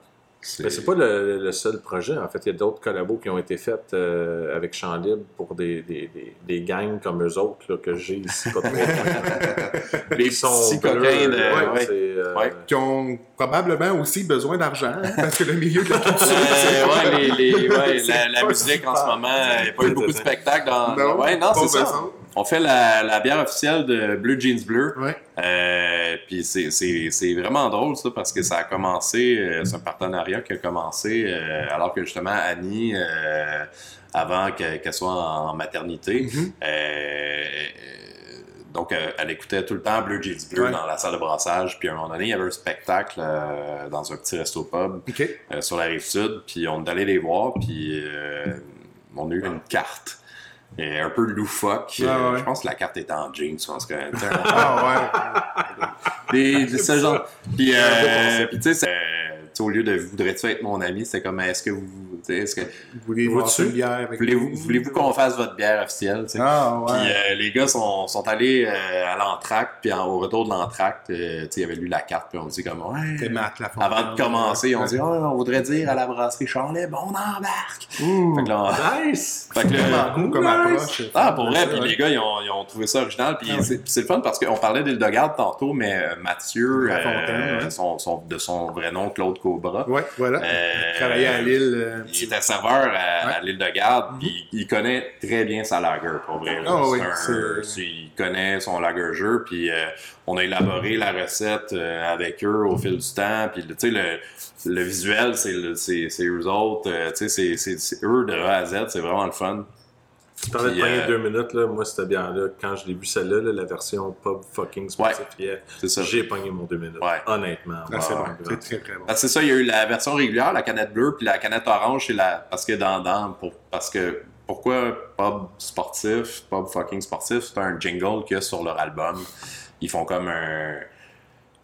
Mais c'est pas le, le seul projet. En fait, il y a d'autres collabos qui ont été faits euh, avec Champ Libre pour des, des, des, des gangs comme eux autres là, que j'ai ici. Pas trop. Les sont bleus, ouais, ouais. c'est, euh, Ouais. Qui ont probablement aussi besoin d'argent, hein, parce que le milieu de la culture, Euh, c'est ouais, les, les- ouais, c'est la, la musique en ce moment, il n'y a pas eu beaucoup de spectacles dans. Non, ouais, non, c'est ça. besoin. On fait la, la bière officielle de Blue Jeans Bleu. Ouais. Euh, puis c'est- vraiment drôle ça parce que ça a commencé, euh, c'est un partenariat qui a commencé euh, alors que justement Annie, euh, avant que- qu'elle soit en maternité, Mhm. donc euh, elle écoutait tout le temps Blue Jeans Bleu Ouais. dans la salle de brassage. Puis à un moment donné, il y avait un spectacle euh, dans un petit resto pub OK. euh, sur la rive sud, puis on est allé les voir, puis on a eu une carte. Et un peu loufoque. Ah Euh, ouais. Je pense que la carte était en jeans, je pense que. Ah des, des- ce genre. Puis, euh, euh, tu sais, au lieu de voudrais-tu être mon ami, c'est comme est-ce que vous. Est-ce que une bière avec voulez-vous nous? voulez-vous qu'on fasse votre bière officielle? Ah, ouais. Puis euh, les gars sont, sont allés euh, à l'entracte, puis en- au retour de l'entracte, euh, tu sais, il avait lu la carte, puis on dit comme ouais. Matt Lafontaine. Avant de commencer, on dit Ah, on voudrait dire à la brasserie Charlet, bon, on embarque. Ouh. Fait que là, on- Nice! fait que comme approche. ah, pour vrai, puis les gars, ils ont, ils ont trouvé ça original. Puis Ah c'est puis c'est le fun parce qu'on parlait d'île de garde tantôt, mais euh, Mathieu, ouais. son, son- de son vrai nom, Claude Cobra, Ouais, voilà. Il travaillait à Lille. Euh, il était serveur à, à l'île de garde, puis il connaît très bien sa lager, pour vrai. Ah oui, un- c'est- il connaît son lager jeu, puis euh, on a élaboré la recette euh, avec eux au fil du temps, puis tu sais, le, le visuel, c'est le- c'est c'est eux autres, euh, tu sais, c'est eux de A à Z, c'est vraiment le fun. Tu parlais de pogner euh, deux minutes, là. Moi, c'était bien là. Quand je l'ai vu celle-là, là, la version pub fucking C'est ça. j'ai pogné mon deux minutes. Ouais. Honnêtement. Ah, c'est bon. C'est très, très bon. C'est ça, il y a eu la version régulière, la canette bleue, puis la canette orange, c'est la. Parce que dans, dans pour, parce que pourquoi pub sportif, pub fucking sportif, c'est un jingle qu'il y a sur leur album. Ils font comme un.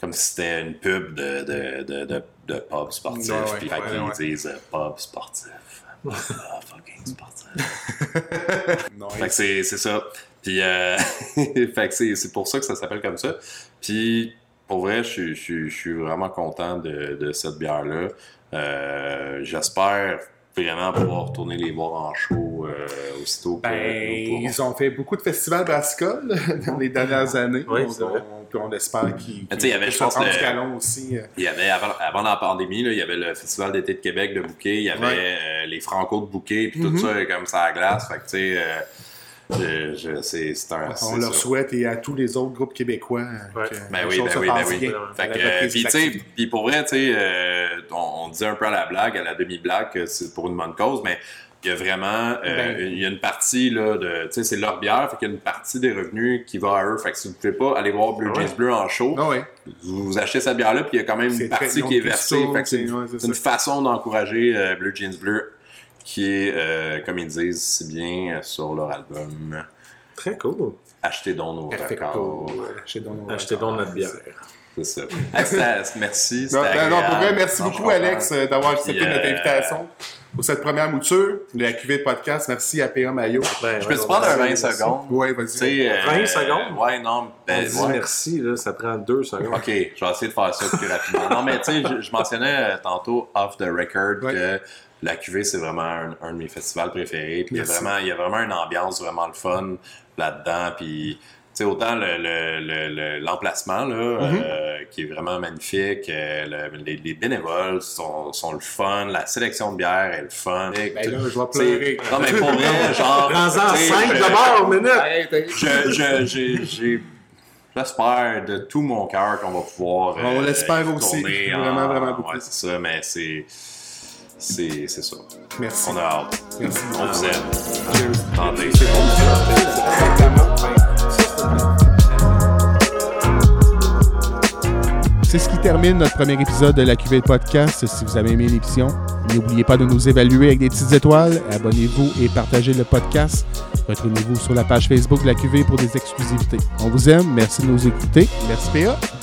comme si c'était une pub de, de, de, de, de pub sportif. Ouais, ouais, puis ouais, ouais. disent euh, pub sportif. ah, fucking sportif. Fait que c'est c'est ça. Puis, euh, fait que c'est c'est pour ça que ça s'appelle comme ça. Puis, pour vrai, je je suis vraiment content de, de cette bière-là. Euh, J'espère vraiment pouvoir retourner les voir en show euh, aussitôt que Ben, ils ont fait beaucoup de festivals brassicoles dans les dernières années. Oui, on, c'est vrai. on- puis on espère qu'ils sais, il y avait, je pense, le- aussi. euh. Il y avait, avant, avant la pandémie, là, il y avait le Festival d'été de Québec de Bouquet, il y avait Ouais. euh, les Franco de Bouquet, puis tout Mhm. ça comme ça à glace. Fait que, tu sais, euh, je, je- c'est c'est un. On leur ça. souhaite et à tous les autres groupes québécois euh, Ouais. que Ben les oui, ben oui, ben oui. Fait que, euh, puis, de tu sais, l'activité. puis pour vrai, tu sais, euh, on, on disait un peu à la blague, à la demi-blague, que c'est pour une bonne cause, mais il y a vraiment, euh, Ben. il y a une partie, là, de, tu sais, c'est leur bière, fait qu'il y a une partie des revenus qui va à eux. Fait que si vous pouvez pas aller voir Blue Ah ouais. Jeans Bleu en show, Ah ouais. vous, vous achetez cette bière-là, puis il y a quand même une partie qui est versée. Fait que c'est une façon d'encourager euh, Blue Jeans Bleu, qui est, euh, comme ils disent si bien sur leur album, Très cool. Achetez donc nos Perfecto. records. euh, chez Don Achetez donc notre bière. C'est ça. Hey, c'était- merci. Non, c'était non, pour vrai, agréable. merci Non, beaucoup, Alex, euh, d'avoir accepté notre euh, invitation pour cette première mouture de la QV de podcast. Merci à PA Maillot. Ben, Je peux te prendre un merci, 20 merci. secondes? Tu vas-y. sais, euh, 20 secondes? Ouais, non. On Ben, ouais. merci, là, ça prend deux secondes. OK, je vais essayer de faire ça plus rapidement. Non, mais tu sais, je, je mentionnais tantôt off the record Ouais. que la QV, c'est vraiment un, un de mes festivals préférés. Puis il y a vraiment, il y a vraiment une ambiance vraiment le fun là-dedans. Puis, sais, autant le- le- le- le- l'emplacement, là, Mm-hmm. euh, qui est vraiment magnifique, euh, le- les, les bénévoles sont, sont le fun, la sélection de bière est le fun. Ben là, je vais pleurer. Non, mais pour vrai, genre. Prends-en tu sais, 5 je- d'abord, minute! J'ai, j'espère de tout mon cœur qu'on va pouvoir. euh, On l'espère aussi. Vraiment, en- vraiment beaucoup. Ouais, c'est ça, mais c'est. C'est, c'est ça. Merci. On a hâte. Merci. On vous aime. Cheers. Attendez. C'est ce qui termine notre premier épisode de la QV Podcast. Si vous avez aimé l'émission, n'oubliez pas de nous évaluer avec des petites étoiles. Abonnez-vous et partagez le podcast. Retrouvez-vous sur la page Facebook de la QV pour des exclusivités. On vous aime. Merci de nous écouter. Merci PA.